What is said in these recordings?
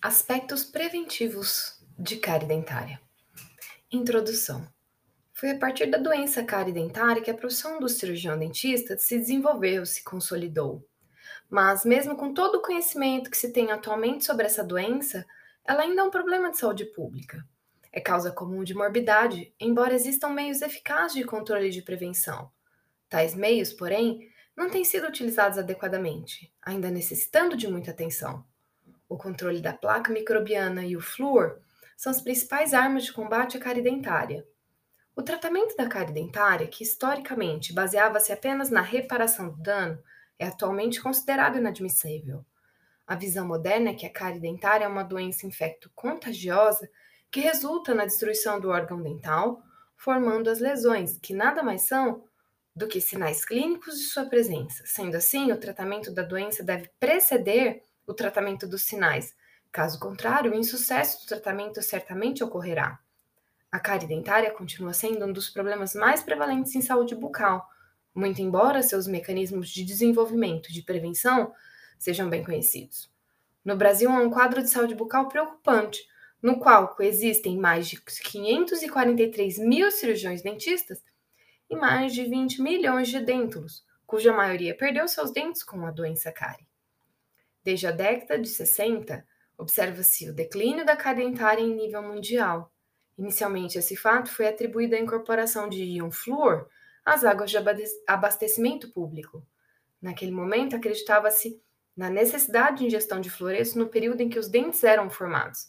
Aspectos preventivos de cárie dentária. Introdução. Foi a partir da doença cárie dentária que a profissão do cirurgião dentista se desenvolveu, se consolidou. Mas, mesmo com todo o conhecimento que se tem atualmente sobre essa doença, ela ainda é um problema de saúde pública. É causa comum de morbidade, embora existam meios eficazes de controle e de prevenção. Tais meios, porém, não têm sido utilizados adequadamente, ainda necessitando de muita atenção. O controle da placa microbiana e o flúor são as principais armas de combate à cárie dentária. O tratamento da cárie dentária, que historicamente baseava-se apenas na reparação do dano, é atualmente considerado inadmissível. A visão moderna é que a cárie dentária é uma doença infecto-contagiosa que resulta na destruição do órgão dental, formando as lesões, que nada mais são do que sinais clínicos de sua presença. Sendo assim, o tratamento da doença deve preceder o tratamento dos sinais. Caso contrário, o insucesso do tratamento certamente ocorrerá. A cárie dentária continua sendo um dos problemas mais prevalentes em saúde bucal, muito embora seus mecanismos de desenvolvimento e de prevenção sejam bem conhecidos. No Brasil, há um quadro de saúde bucal preocupante, no qual coexistem mais de 543 mil cirurgiões dentistas e mais de 20 milhões de dêntulos, cuja maioria perdeu seus dentes com a doença cárie. Desde a década de 60, observa-se o declínio da cárie dentária em nível mundial. Inicialmente, esse fato foi atribuído à incorporação de íon flúor às águas de abastecimento público. Naquele momento, acreditava-se na necessidade de ingestão de fluoresço no período em que os dentes eram formados.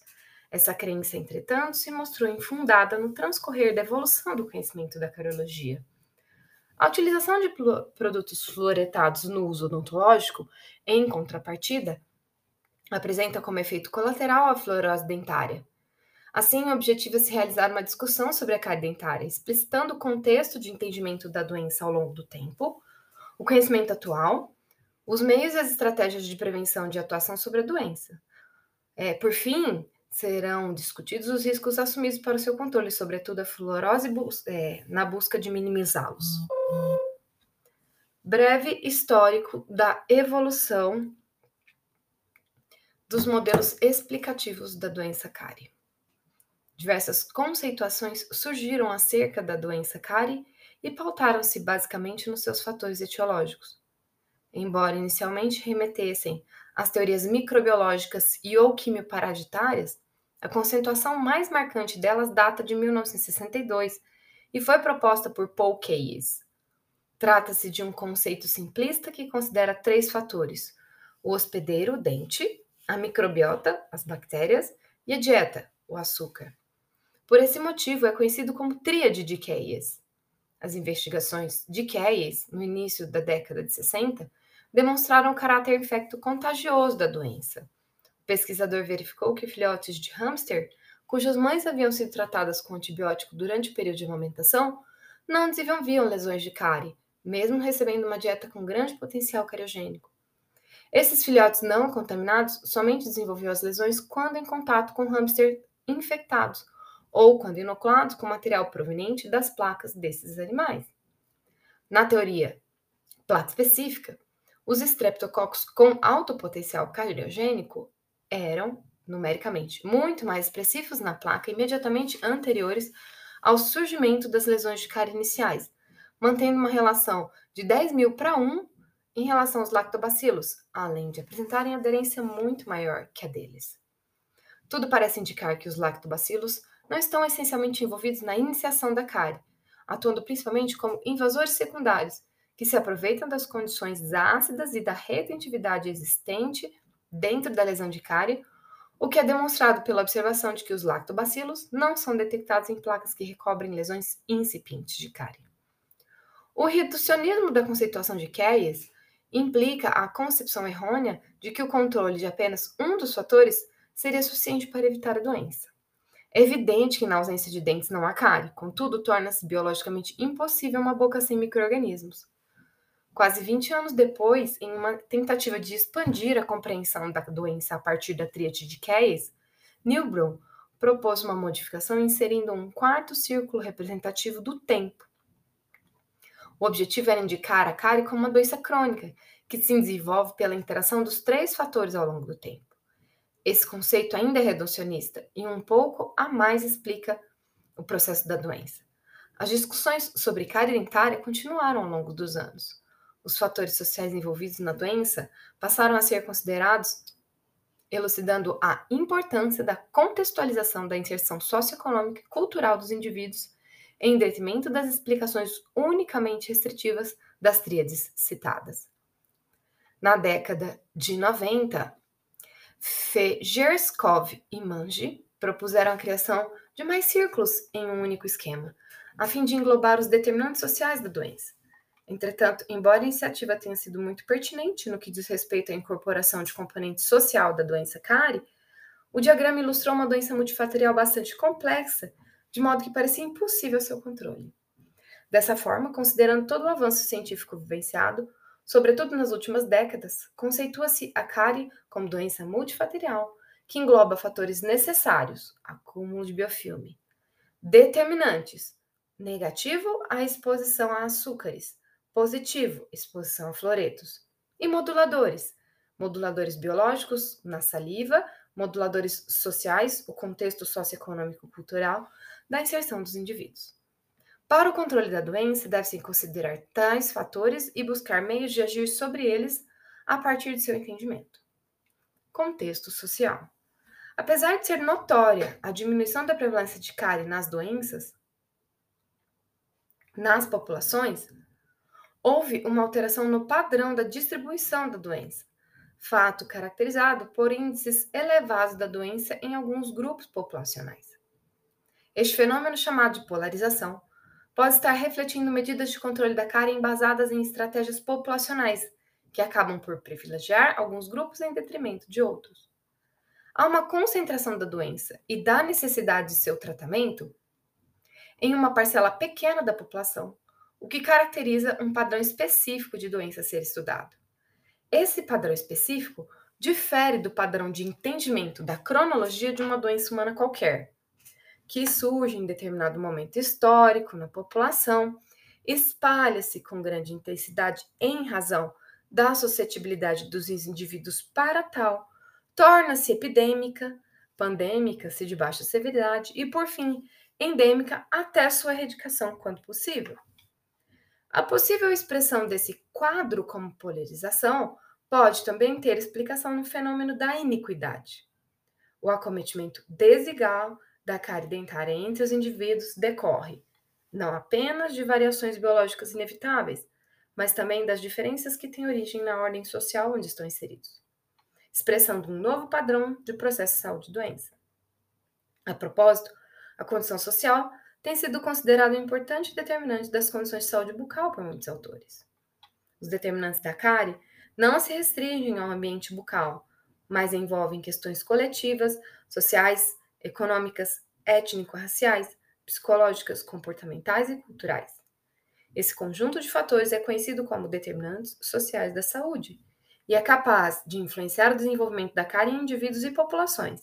Essa crença, entretanto, se mostrou infundada no transcorrer da evolução do conhecimento da cariologia. A utilização de produtos fluoretados no uso odontológico, em contrapartida, apresenta como efeito colateral a fluorose dentária. Assim, o objetivo é se realizar uma discussão sobre a cárie dentária, explicitando o contexto de entendimento da doença ao longo do tempo, o conhecimento atual, os meios e as estratégias de prevenção de atuação sobre a doença. É, por fim, serão discutidos os riscos assumidos para o seu controle, sobretudo a fluorose é, na busca de minimizá-los. Breve histórico da evolução dos modelos explicativos da doença cárie. Diversas conceituações surgiram acerca da doença cárie e pautaram-se basicamente nos seus fatores etiológicos. Embora inicialmente remetessem as teorias microbiológicas e ou quimioparasitárias, a conceituação mais marcante delas data de 1962 e foi proposta por Paul Keyes. Trata-se de um conceito simplista que considera três fatores: o hospedeiro, o dente, a microbiota, as bactérias, e a dieta, o açúcar. Por esse motivo, é conhecido como tríade de Keyes. As investigações de Keyes, no início da década de 60, demonstraram o caráter infecto-contagioso da doença. O pesquisador verificou que filhotes de hamster, cujas mães haviam sido tratadas com antibiótico durante o período de amamentação, não desenvolviam lesões de cárie, mesmo recebendo uma dieta com grande potencial cariogênico. Esses filhotes não contaminados somente desenvolviam as lesões quando em contato com hamster infectados ou quando inoculados com material proveniente das placas desses animais. Na teoria placa específica, os estreptococos com alto potencial cariogênico eram, numericamente, muito mais expressivos na placa imediatamente anteriores ao surgimento das lesões de cárie iniciais, mantendo uma relação de 10 mil para 1 em relação aos lactobacilos, além de apresentarem aderência muito maior que a deles. Tudo parece indicar que os lactobacilos não estão essencialmente envolvidos na iniciação da cárie, atuando principalmente como invasores secundários que se aproveitam das condições ácidas e da retentividade existente dentro da lesão de cárie, o que é demonstrado pela observação de que os lactobacilos não são detectados em placas que recobrem lesões incipientes de cárie. O reducionismo da conceituação de Keyes implica a concepção errônea de que o controle de apenas um dos fatores seria suficiente para evitar a doença. É evidente que na ausência de dentes não há cárie, contudo, torna-se biologicamente impossível uma boca sem micro-organismos. Quase 20 anos depois, em uma tentativa de expandir a compreensão da doença a partir da tríade de Keyes, Nilbron propôs uma modificação inserindo um quarto círculo representativo do tempo. O objetivo era indicar a cárie como uma doença crônica, que se desenvolve pela interação dos três fatores ao longo do tempo. Esse conceito ainda é reducionista e um pouco a mais explica o processo da doença. As discussões sobre cárie dentária continuaram ao longo dos anos. Os fatores sociais envolvidos na doença passaram a ser considerados, elucidando a importância da contextualização da inserção socioeconômica e cultural dos indivíduos, em detrimento das explicações unicamente restritivas das tríades citadas. Na década de 90, Fejerskov e Manji propuseram a criação de mais círculos em um único esquema, a fim de englobar os determinantes sociais da doença. Entretanto, embora a iniciativa tenha sido muito pertinente no que diz respeito à incorporação de componente social da doença cárie, o diagrama ilustrou uma doença multifatorial bastante complexa, de modo que parecia impossível seu controle. Dessa forma, considerando todo o avanço científico vivenciado, sobretudo nas últimas décadas, conceitua-se a cárie como doença multifatorial, que engloba fatores necessários, acúmulo de biofilme, determinantes, negativo, a exposição a açúcares, positivo, exposição a fluoretos, e moduladores, moduladores biológicos na saliva, moduladores sociais, o contexto socioeconômico-cultural da inserção dos indivíduos. Para o controle da doença, deve-se considerar tais fatores e buscar meios de agir sobre eles a partir de seu entendimento. Contexto social. Apesar de ser notória a diminuição da prevalência de cárie nas doenças, nas populações, houve uma alteração no padrão da distribuição da doença, fato caracterizado por índices elevados da doença em alguns grupos populacionais. Este fenômeno, chamado de polarização, pode estar refletindo medidas de controle da cárie embasadas em estratégias populacionais, que acabam por privilegiar alguns grupos em detrimento de outros. Há uma concentração da doença e da necessidade de seu tratamento em uma parcela pequena da população, o que caracteriza um padrão específico de doença a ser estudado. Esse padrão específico difere do padrão de entendimento da cronologia de uma doença humana qualquer, que surge em determinado momento histórico na população, espalha-se com grande intensidade em razão da suscetibilidade dos indivíduos para tal, torna-se epidêmica, pandêmica, se de baixa severidade, e, por fim, endêmica até sua erradicação, quando possível. A possível expressão desse quadro como polarização pode também ter explicação no fenômeno da iniquidade. O acometimento desigual da cárie dentária entre os indivíduos decorre não apenas de variações biológicas inevitáveis, mas também das diferenças que têm origem na ordem social onde estão inseridos, expressando um novo padrão de processo de saúde e doença. A propósito, a condição social tem sido considerada um importante determinante das condições de saúde bucal por muitos autores. Os determinantes da cárie não se restringem ao ambiente bucal, mas envolvem questões coletivas, sociais, econômicas, étnico-raciais, psicológicas, comportamentais e culturais. Esse conjunto de fatores é conhecido como determinantes sociais da saúde e é capaz de influenciar o desenvolvimento da cárie em indivíduos e populações.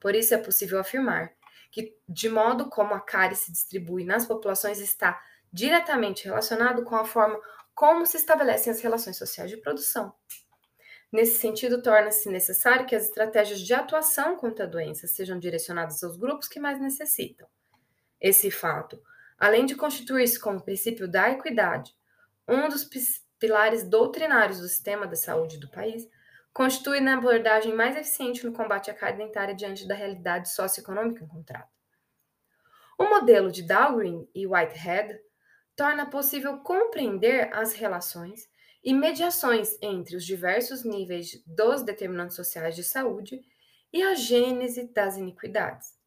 Por isso é possível afirmar que, de modo como a cárie se distribui nas populações, está diretamente relacionado com a forma como se estabelecem as relações sociais de produção. Nesse sentido, torna-se necessário que as estratégias de atuação contra a doença sejam direcionadas aos grupos que mais necessitam. Esse fato, além de constituir-se como princípio da equidade, um dos pilares doutrinários do sistema de saúde do país, constitui na abordagem mais eficiente no combate à cárie dentária diante da realidade socioeconômica encontrada. O modelo de Dahlgren e Whitehead torna possível compreender as relações e mediações entre os diversos níveis dos determinantes sociais de saúde e a gênese das iniquidades.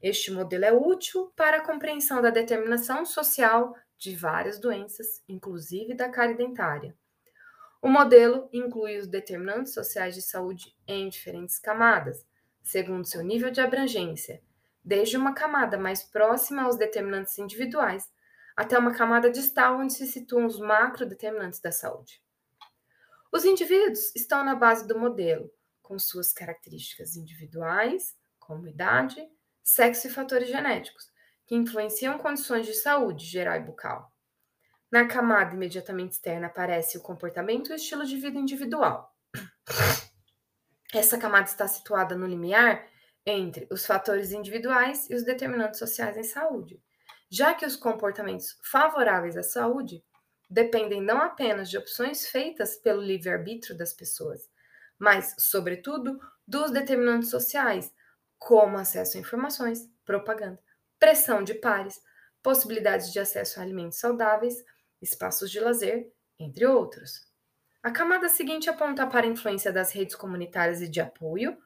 Este modelo é útil para a compreensão da determinação social de várias doenças, inclusive da cárie dentária. O modelo inclui os determinantes sociais de saúde em diferentes camadas, segundo seu nível de abrangência, desde uma camada mais próxima aos determinantes individuais até uma camada distal onde se situam os macrodeterminantes da saúde. Os indivíduos estão na base do modelo, com suas características individuais, como idade, sexo e fatores genéticos, que influenciam condições de saúde geral e bucal. Na camada imediatamente externa aparece o comportamento e o estilo de vida individual. Essa camada está situada no limiar entre os fatores individuais e os determinantes sociais em saúde, já que os comportamentos favoráveis à saúde dependem não apenas de opções feitas pelo livre-arbítrio das pessoas, mas, sobretudo, dos determinantes sociais, como acesso a informações, propaganda, pressão de pares, possibilidades de acesso a alimentos saudáveis, espaços de lazer, entre outros. A camada seguinte aponta para a influência das redes comunitárias e de apoio,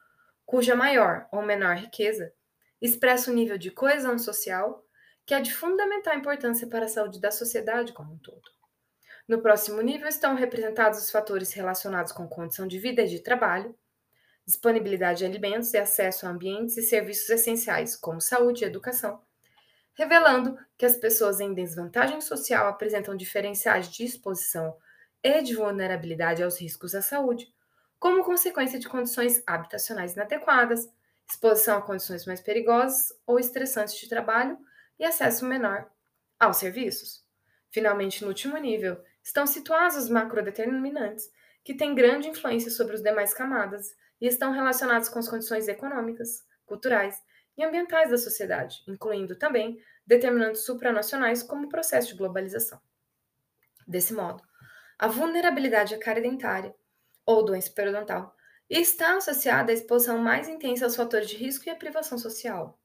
cuja maior ou menor riqueza expressa o nível de coesão social, que é de fundamental importância para a saúde da sociedade como um todo. No próximo nível estão representados os fatores relacionados com condição de vida e de trabalho, disponibilidade de alimentos e acesso a ambientes e serviços essenciais, como saúde e educação, revelando que as pessoas em desvantagem social apresentam diferenciais de exposição e de vulnerabilidade aos riscos à saúde, como consequência de condições habitacionais inadequadas, exposição a condições mais perigosas ou estressantes de trabalho e acesso menor aos serviços. Finalmente, no último nível, estão situados os macrodeterminantes, que têm grande influência sobre as demais camadas e estão relacionados com as condições econômicas, culturais e ambientais da sociedade, incluindo também determinantes supranacionais como o processo de globalização. Desse modo, a vulnerabilidade à cárie dentária ou doença periodontal está associada à exposição mais intensa aos fatores de risco e à privação social.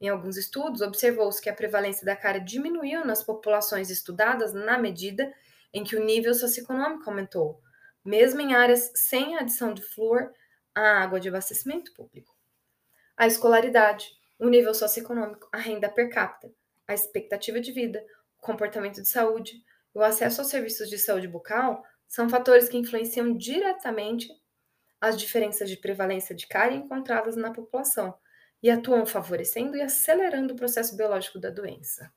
Em alguns estudos, observou-se que a prevalência da cárie diminuiu nas populações estudadas na medida em que o nível socioeconômico aumentou, mesmo em áreas sem adição de flúor à água de abastecimento público. A escolaridade, o nível socioeconômico, a renda per capita, a expectativa de vida, o comportamento de saúde o acesso aos serviços de saúde bucal são fatores que influenciam diretamente as diferenças de prevalência de cárie encontradas na população e atuam favorecendo e acelerando o processo biológico da doença.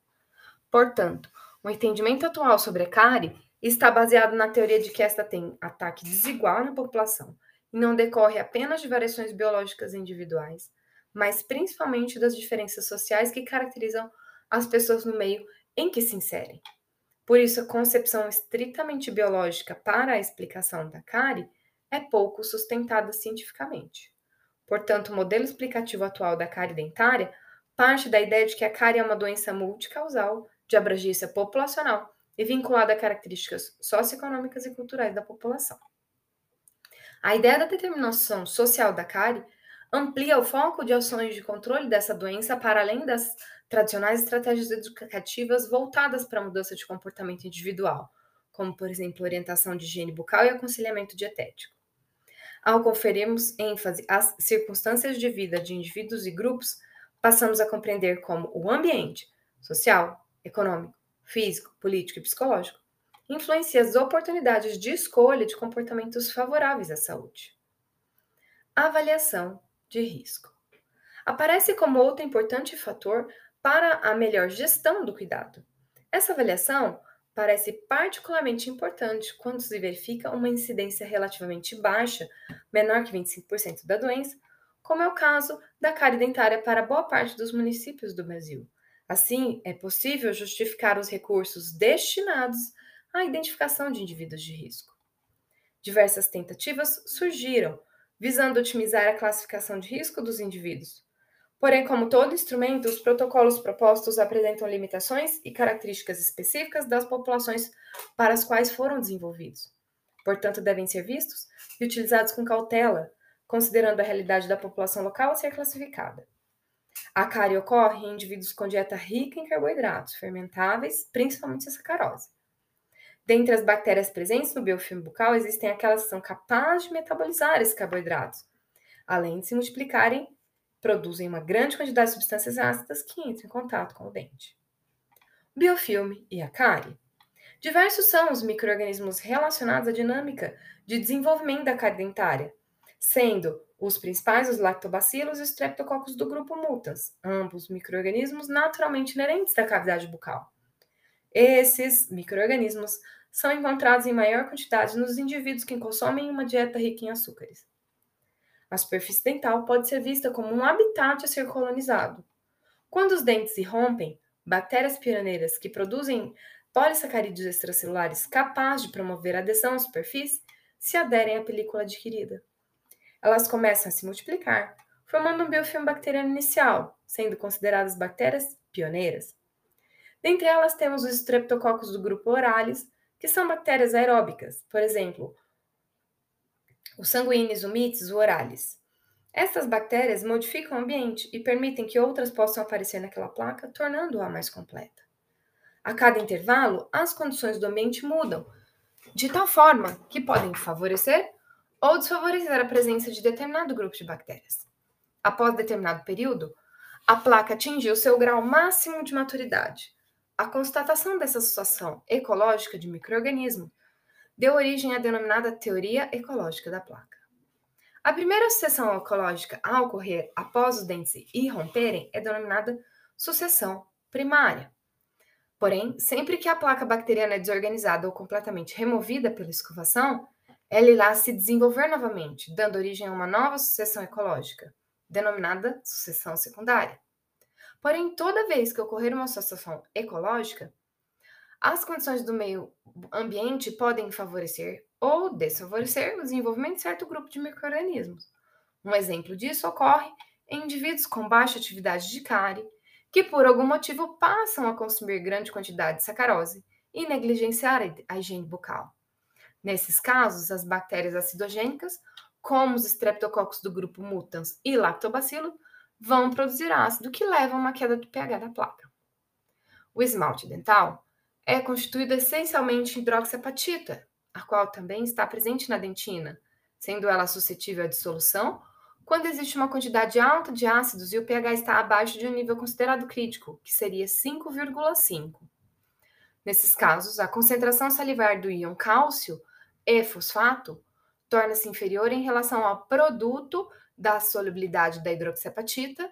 Portanto, o entendimento atual sobre a cárie está baseado na teoria de que esta tem ataque desigual na população e não decorre apenas de variações biológicas individuais, mas principalmente das diferenças sociais que caracterizam as pessoas no meio em que se inserem. Por isso, a concepção estritamente biológica para a explicação da cárie é pouco sustentada cientificamente. Portanto, o modelo explicativo atual da cárie dentária parte da ideia de que a cárie é uma doença multicausal de abrangência populacional e vinculada a características socioeconômicas e culturais da população. A ideia da determinação social da cárie amplia o foco de ações de controle dessa doença para além das tradicionais estratégias educativas voltadas para a mudança de comportamento individual, como, por exemplo, orientação de higiene bucal e aconselhamento dietético. Ao conferirmos ênfase às circunstâncias de vida de indivíduos e grupos, passamos a compreender como o ambiente social, econômico, físico, político e psicológico influencia as oportunidades de escolha de comportamentos favoráveis à saúde. Avaliação de risco. Aparece como outro importante fator para a melhor gestão do cuidado. Essa avaliação parece particularmente importante quando se verifica uma incidência relativamente baixa, menor que 25% da doença, como é o caso da cárie dentária para boa parte dos municípios do Brasil. Assim, é possível justificar os recursos destinados à identificação de indivíduos de risco. Diversas tentativas surgiram visando otimizar a classificação de risco dos indivíduos. Porém, como todo instrumento, os protocolos propostos apresentam limitações e características específicas das populações para as quais foram desenvolvidos. Portanto, devem ser vistos e utilizados com cautela, considerando a realidade da população local a ser classificada. A cárie ocorre em indivíduos com dieta rica em carboidratos fermentáveis, principalmente a sacarose. Dentre as bactérias presentes no biofilme bucal, existem aquelas que são capazes de metabolizar esses carboidratos. Além de se multiplicarem, produzem uma grande quantidade de substâncias ácidas que entram em contato com o dente. Biofilme e a cárie. Diversos são os micro-organismos relacionados à dinâmica de desenvolvimento da cárie dentária, sendo os principais os lactobacilos e os streptococcus do grupo mutans, ambos micro-organismos naturalmente inerentes da cavidade bucal. Esses micro-organismos são encontrados em maior quantidade nos indivíduos que consomem uma dieta rica em açúcares. A superfície dental pode ser vista como um habitat a ser colonizado. Quando os dentes se rompem, bactérias pioneiras que produzem polissacarídeos extracelulares capazes de promover adesão à superfície se aderem à película adquirida. Elas começam a se multiplicar, formando um biofilme bacteriano inicial, sendo consideradas bactérias pioneiras. Dentre elas temos os streptococcus do grupo Oralis, que são bactérias aeróbicas, por exemplo, o sanguíneos, o mites, o oralis. Essas bactérias modificam o ambiente e permitem que outras possam aparecer naquela placa, tornando-a mais completa. A cada intervalo, as condições do ambiente mudam, de tal forma que podem favorecer ou desfavorecer a presença de determinado grupo de bactérias. Após determinado período, a placa atingiu seu grau máximo de maturidade. A constatação dessa situação ecológica de microorganismo deu origem à denominada teoria ecológica da placa. A primeira sucessão ecológica a ocorrer após os dentes irromperem é denominada sucessão primária. Porém, sempre que a placa bacteriana é desorganizada ou completamente removida pela escovação, ela irá se desenvolver novamente, dando origem a uma nova sucessão ecológica, denominada sucessão secundária. Porém, toda vez que ocorrer uma sucessão ecológica, as condições do meio ambiente podem favorecer ou desfavorecer o desenvolvimento de certo grupo de microrganismos. Um exemplo disso ocorre em indivíduos com baixa atividade de cárie, que por algum motivo passam a consumir grande quantidade de sacarose e negligenciar a higiene bucal. Nesses casos, as bactérias acidogênicas, como os streptococcus do grupo mutans e lactobacilo, vão produzir ácido que leva a uma queda do pH da placa. O esmalte dental é constituído essencialmente de hidroxiapatita, a qual também está presente na dentina, sendo ela suscetível à dissolução quando existe uma quantidade alta de ácidos e o pH está abaixo de um nível considerado crítico, que seria 5,5. Nesses casos, a concentração salivar do íon cálcio e fosfato torna-se inferior em relação ao produto da solubilidade da hidroxiapatita,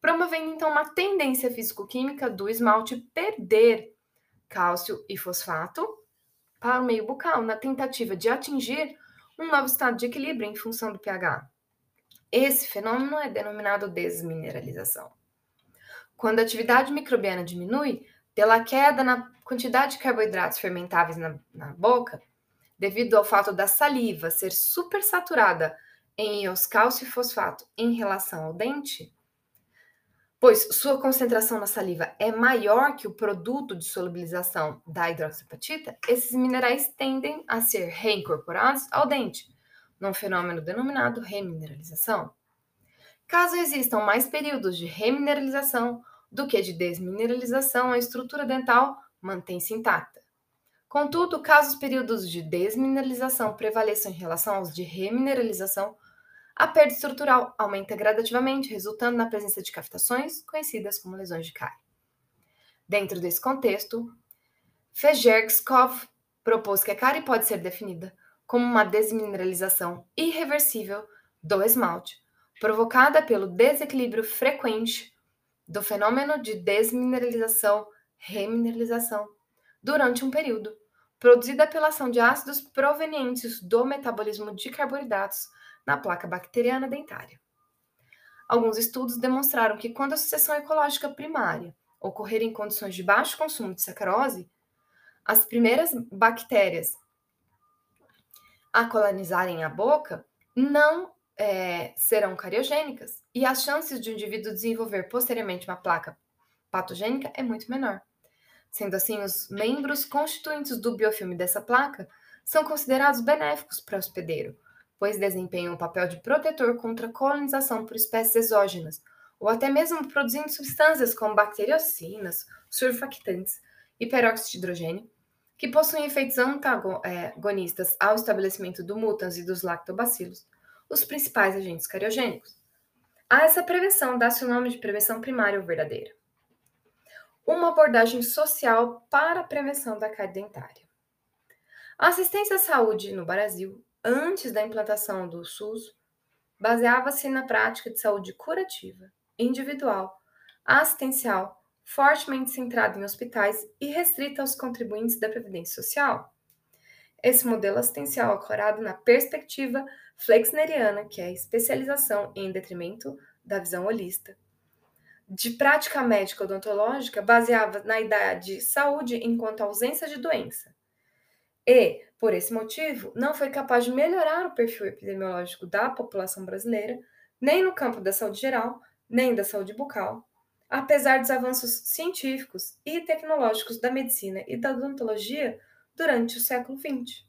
promovendo então uma tendência físico-química do esmalte perder cálcio e fosfato para o meio bucal, na tentativa de atingir um novo estado de equilíbrio em função do pH. Esse fenômeno é denominado desmineralização. Quando a atividade microbiana diminui, pela queda na quantidade de carboidratos fermentáveis na, na boca, devido ao fato da saliva ser supersaturada em íons cálcio e fosfato em relação ao dente, pois sua concentração na saliva é maior que o produto de solubilização da hidroxiapatita, esses minerais tendem a ser reincorporados ao dente, num fenômeno denominado remineralização. Caso existam mais períodos de remineralização do que de desmineralização, a estrutura dental mantém-se intacta. Contudo, caso os períodos de desmineralização prevaleçam em relação aos de remineralização, a perda estrutural aumenta gradativamente, resultando na presença de cavitações, conhecidas como lesões de cárie. Dentro desse contexto, Fejerskov propôs que a cárie pode ser definida como uma desmineralização irreversível do esmalte, provocada pelo desequilíbrio frequente do fenômeno de desmineralização-remineralização durante um período, produzida pela ação de ácidos provenientes do metabolismo de carboidratos na placa bacteriana dentária. Alguns estudos demonstraram que quando a sucessão ecológica primária ocorrer em condições de baixo consumo de sacarose, as primeiras bactérias a colonizarem a boca não é, serão cariogênicas e as chances de um indivíduo desenvolver posteriormente uma placa patogênica é muito menor. Sendo assim, os membros constituintes do biofilme dessa placa são considerados benéficos para o hospedeiro, pois desempenham o papel de protetor contra colonização por espécies exógenas, ou até mesmo produzindo substâncias como bacteriocinas, surfactantes e peróxido de hidrogênio, que possuem efeitos antagonistas ao estabelecimento do mutans e dos lactobacilos, os principais agentes cariogênicos. A essa prevenção dá-se o nome de prevenção primária ou verdadeira. Uma abordagem social para a prevenção da cárie dentária. A assistência à saúde no Brasil antes da implantação do SUS, baseava-se na prática de saúde curativa, individual, assistencial, fortemente centrada em hospitais e restrita aos contribuintes da Previdência Social. Esse modelo assistencial ancorado na perspectiva flexneriana, que é a especialização em detrimento da visão holista. De prática médica odontológica, baseava na ideia de saúde enquanto ausência de doença, e Por esse motivo, não foi capaz de melhorar o perfil epidemiológico da população brasileira, nem no campo da saúde geral, nem da saúde bucal, apesar dos avanços científicos e tecnológicos da medicina e da odontologia durante o século XX.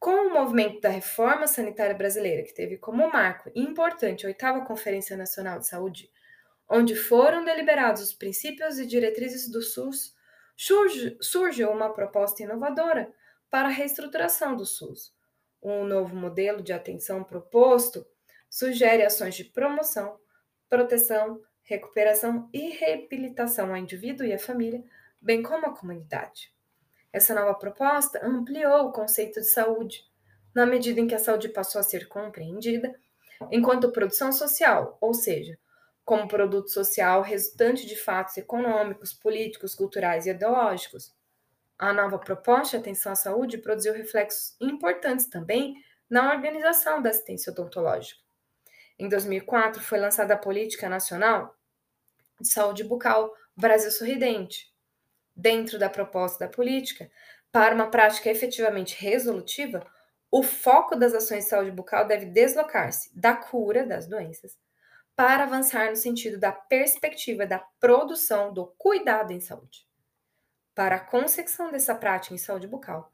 Com o movimento da reforma sanitária brasileira, que teve como marco importante a oitava Conferência Nacional de Saúde, onde foram deliberados os princípios e diretrizes do SUS, surge, uma proposta inovadora para a reestruturação do SUS. Um novo modelo de atenção proposto sugere ações de promoção, proteção, recuperação e reabilitação ao indivíduo e à família, bem como à comunidade. Essa nova proposta ampliou o conceito de saúde, na medida em que a saúde passou a ser compreendida enquanto produção social, ou seja, como produto social resultante de fatos econômicos, políticos, culturais e ideológicos. A nova proposta de atenção à saúde produziu reflexos importantes também na organização da assistência odontológica. Em 2004, foi lançada a Política Nacional de Saúde Bucal Brasil Sorridente, dentro da proposta da política, para uma prática efetivamente resolutiva, o foco das ações de saúde bucal deve deslocar-se da cura das doenças para avançar no sentido da perspectiva da produção do cuidado em saúde. Para a consecução dessa prática em saúde bucal,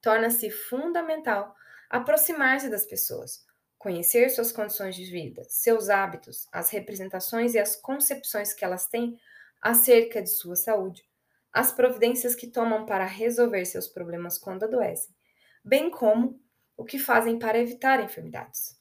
torna-se fundamental aproximar-se das pessoas, conhecer suas condições de vida, seus hábitos, as representações e as concepções que elas têm acerca de sua saúde, as providências que tomam para resolver seus problemas quando adoecem, bem como o que fazem para evitar enfermidades.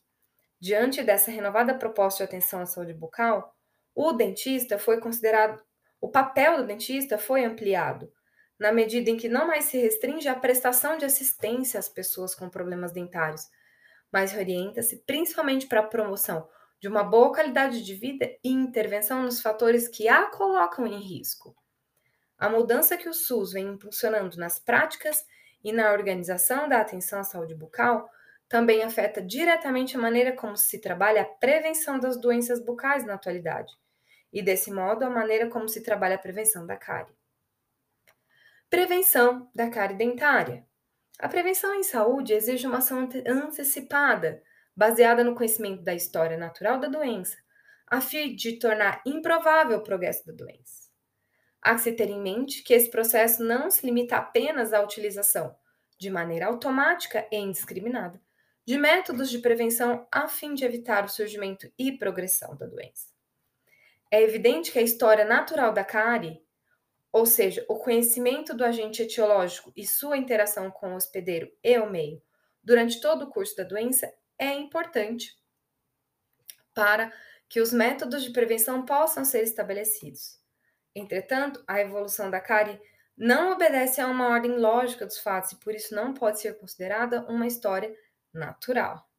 Diante dessa renovada proposta de atenção à saúde bucal, o dentista foi considerado, o papel do dentista foi ampliado, na medida em que não mais se restringe à prestação de assistência às pessoas com problemas dentários, mas orienta-se principalmente para a promoção de uma boa qualidade de vida e intervenção nos fatores que a colocam em risco. A mudança que o SUS vem impulsionando nas práticas e na organização da atenção à saúde bucal também afeta diretamente a maneira como se trabalha a prevenção das doenças bucais na atualidade, e desse modo a maneira como se trabalha a prevenção da cárie. Prevenção da cárie dentária. A prevenção em saúde exige uma ação antecipada, baseada no conhecimento da história natural da doença, a fim de tornar improvável o progresso da doença. Há que se ter em mente que esse processo não se limita apenas à utilização, de maneira automática e indiscriminada, de métodos de prevenção a fim de evitar o surgimento e progressão da doença. É evidente que a história natural da cárie, ou seja, o conhecimento do agente etiológico e sua interação com o hospedeiro e o meio durante todo o curso da doença, é importante para que os métodos de prevenção possam ser estabelecidos. Entretanto, a evolução da cárie não obedece a uma ordem lógica dos fatos e por isso não pode ser considerada uma história natural.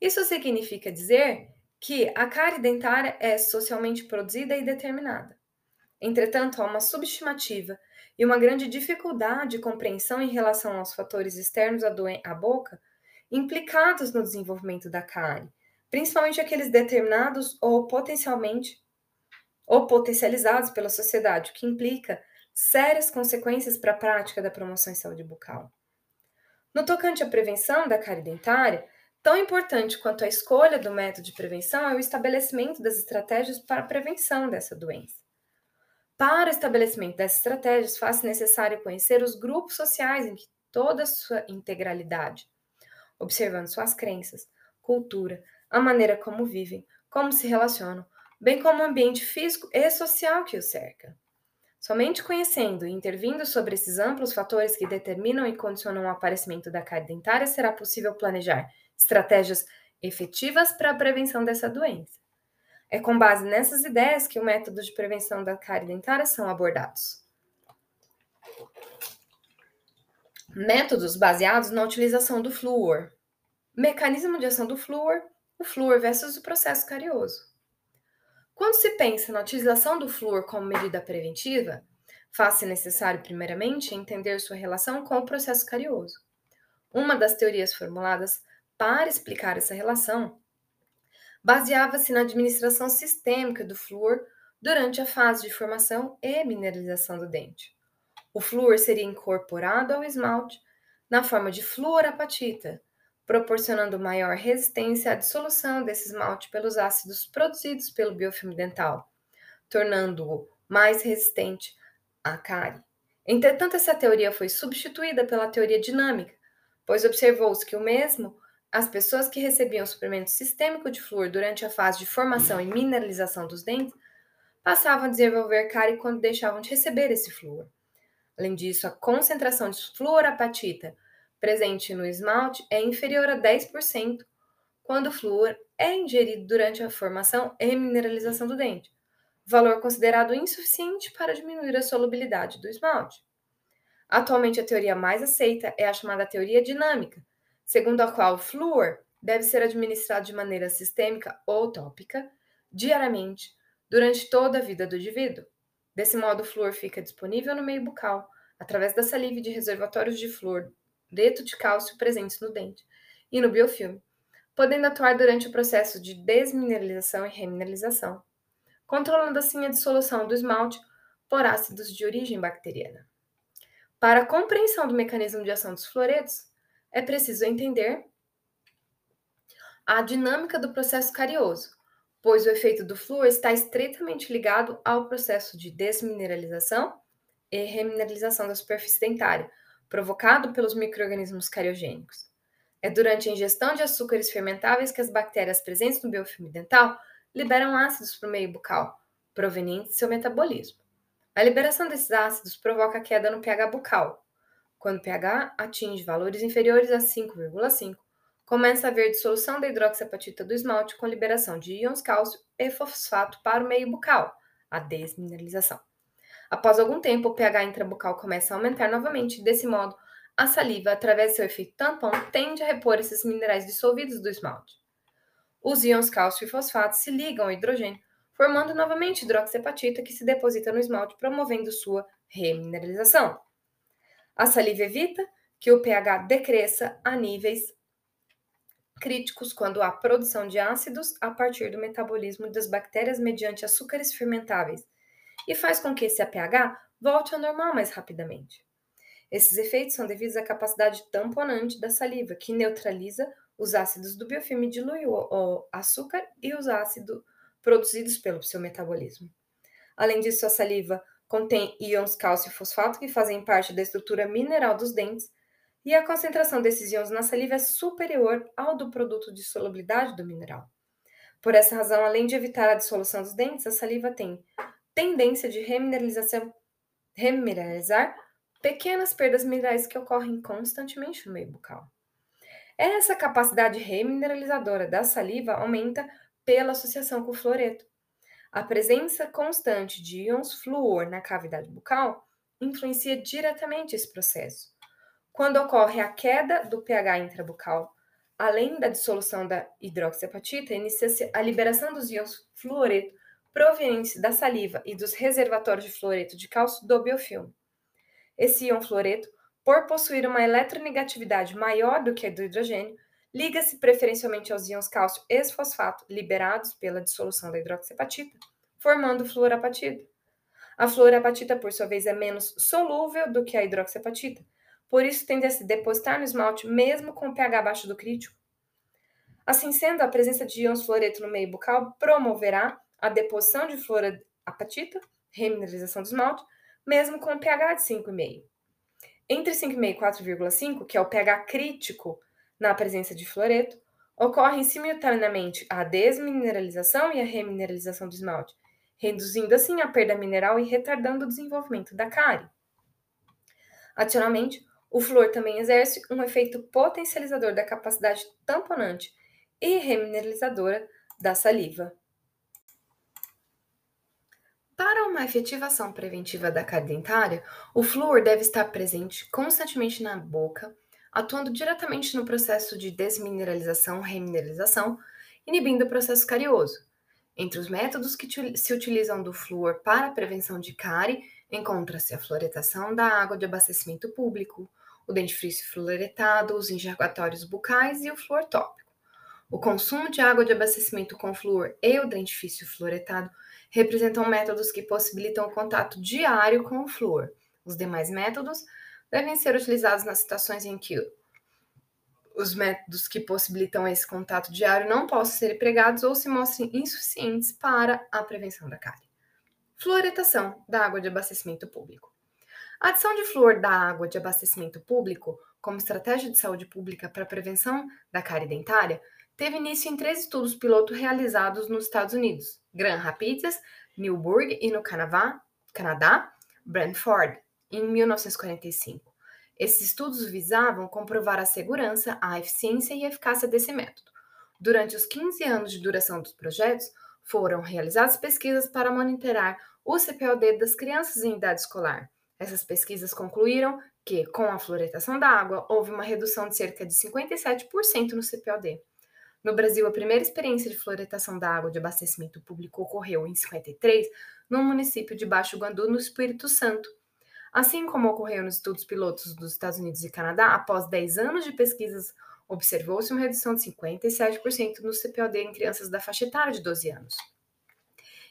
Isso significa dizer que a cárie dentária é socialmente produzida e determinada. Entretanto, há uma subestimativa e uma grande dificuldade de compreensão em relação aos fatores externos à, boca implicados no desenvolvimento da cárie, principalmente aqueles determinados ou potencialmente ou potencializados pela sociedade, o que implica sérias consequências para a prática da promoção em saúde bucal. No tocante à prevenção da cárie dentária, tão importante quanto a escolha do método de prevenção é o estabelecimento das estratégias para a prevenção dessa doença. Para o estabelecimento dessas estratégias, faz-se necessário conhecer os grupos sociais em que toda a sua integralidade, observando suas crenças, cultura, a maneira como vivem, como se relacionam, bem como o ambiente físico e social que o cerca. Somente conhecendo e intervindo sobre esses amplos fatores que determinam e condicionam o aparecimento da cárie dentária será possível planejar estratégias efetivas para a prevenção dessa doença. É com base nessas ideias que os métodos de prevenção da cárie dentária são abordados. Métodos baseados na utilização do flúor. Mecanismo de ação do flúor, o flúor versus o processo carioso. Quando se pensa na utilização do flúor como medida preventiva, faz-se necessário, primeiramente, entender sua relação com o processo carioso. Uma das teorias formuladas para explicar essa relação baseava-se na administração sistêmica do flúor durante a fase de formação e mineralização do dente. O flúor seria incorporado ao esmalte na forma de fluorapatita, proporcionando maior resistência à dissolução desse esmalte pelos ácidos produzidos pelo biofilme dental, tornando-o mais resistente à cárie. Entretanto, essa teoria foi substituída pela teoria dinâmica, pois observou-se que o mesmo as pessoas que recebiam suplemento sistêmico de flúor durante a fase de formação e mineralização dos dentes passavam a desenvolver cárie quando deixavam de receber esse flúor. Além disso, a concentração de fluorapatita presente no esmalte é inferior a 10% quando o flúor é ingerido durante a formação e mineralização do dente, valor considerado insuficiente para diminuir a solubilidade do esmalte. Atualmente, a teoria mais aceita é a chamada teoria dinâmica, segundo a qual o flúor deve ser administrado de maneira sistêmica ou tópica, diariamente, durante toda a vida do indivíduo. Desse modo, o flúor fica disponível no meio bucal, através da saliva e de reservatórios de flúor deto de cálcio presentes no dente e no biofilme, podendo atuar durante o processo de desmineralização e remineralização, controlando assim a dissolução do esmalte por ácidos de origem bacteriana. Para a compreensão do mecanismo de ação dos fluoretos, é preciso entender a dinâmica do processo carioso, pois o efeito do flúor está estreitamente ligado ao processo de desmineralização e remineralização da superfície dentária, provocado pelos microrganismos cariogênicos. É durante a ingestão de açúcares fermentáveis que as bactérias presentes no biofilme dental liberam ácidos para o meio bucal, provenientes de seu metabolismo. A liberação desses ácidos provoca queda no pH bucal. Quando o pH atinge valores inferiores a 5,5, começa a haver dissolução da hidroxiapatita do esmalte com liberação de íons cálcio e fosfato para o meio bucal, a desmineralização. Após algum tempo, o pH intrabucal começa a aumentar novamente, desse modo, a saliva, através de seu efeito tampão, tende a repor esses minerais dissolvidos do esmalte. Os íons cálcio e fosfato se ligam ao hidrogênio, formando novamente hidroxiapatita que se deposita no esmalte, promovendo sua remineralização. A saliva evita que o pH decresça a níveis críticos quando há produção de ácidos a partir do metabolismo das bactérias mediante açúcares fermentáveis, e faz com que esse APH volte ao normal mais rapidamente. Esses efeitos são devidos à capacidade tamponante da saliva, que neutraliza os ácidos do biofilme e dilui o açúcar e os ácidos produzidos pelo seu metabolismo. Além disso, a saliva contém íons cálcio e fosfato que fazem parte da estrutura mineral dos dentes, e a concentração desses íons na saliva é superior ao do produto de solubilidade do mineral. Por essa razão, além de evitar a dissolução dos dentes, a saliva tem tendência de remineralizar pequenas perdas minerais que ocorrem constantemente no meio bucal. Essa capacidade remineralizadora da saliva aumenta pela associação com o fluoreto. A presença constante de íons flúor na cavidade bucal influencia diretamente esse processo. Quando ocorre a queda do pH intrabucal, além da dissolução da hidroxiapatita, inicia-se a liberação dos íons fluoreto provenientes da saliva e dos reservatórios de fluoreto de cálcio do biofilme. Esse íon fluoreto, por possuir uma eletronegatividade maior do que a do hidrogênio, liga-se preferencialmente aos íons cálcio e fosfato liberados pela dissolução da hidroxiapatita, formando fluorapatita. A fluorapatita, por sua vez, é menos solúvel do que a hidroxiapatita, por isso tende a se depositar no esmalte mesmo com pH abaixo do crítico. Assim sendo, a presença de íons fluoreto no meio bucal promoverá a deposição de fluorapatita, remineralização do esmalte, mesmo com pH de 5,5. Entre 5,5 e 4,5, que é o pH crítico na presença de fluoreto, ocorrem simultaneamente a desmineralização e a remineralização do esmalte, reduzindo assim a perda mineral e retardando o desenvolvimento da cárie. Adicionalmente, o flúor também exerce um efeito potencializador da capacidade tamponante e remineralizadora da saliva. Para uma efetivação preventiva da cárie dentária, o flúor deve estar presente constantemente na boca, atuando diretamente no processo de desmineralização remineralização, inibindo o processo carioso. Entre os métodos que se utilizam do flúor para a prevenção de cárie, encontra-se a fluoretação da água de abastecimento público, o dentifrício fluoretado, os enxergatórios bucais e o flúor tópico. O consumo de água de abastecimento com flúor e o dentifrício fluoretado representam métodos que possibilitam o contato diário com o flúor. Os demais métodos devem ser utilizados nas situações em que os métodos que possibilitam esse contato diário não possam ser empregados ou se mostrem insuficientes para a prevenção da cárie. Fluoretação da água de abastecimento público. A adição de flúor da água de abastecimento público como estratégia de saúde pública para a prevenção da cárie dentária teve início em três estudos piloto realizados nos Estados Unidos, Grand Rapids, Newburgh e no Canadá, Canadá Brantford, em 1945. Esses estudos visavam comprovar a segurança, a eficiência e a eficácia desse método. Durante os 15 anos de duração dos projetos, foram realizadas pesquisas para monitorar o CPOD das crianças em idade escolar. Essas pesquisas concluíram que, com a fluoretação da água, houve uma redução de cerca de 57% no CPOD. No Brasil, a primeira experiência de fluoretação da água de abastecimento público ocorreu em 53, no município de Baixo Guandu, no Espírito Santo. Assim como ocorreu nos estudos pilotos dos Estados Unidos e Canadá, após 10 anos de pesquisas, observou-se uma redução de 57% no CPOD em crianças da faixa etária de 12 anos.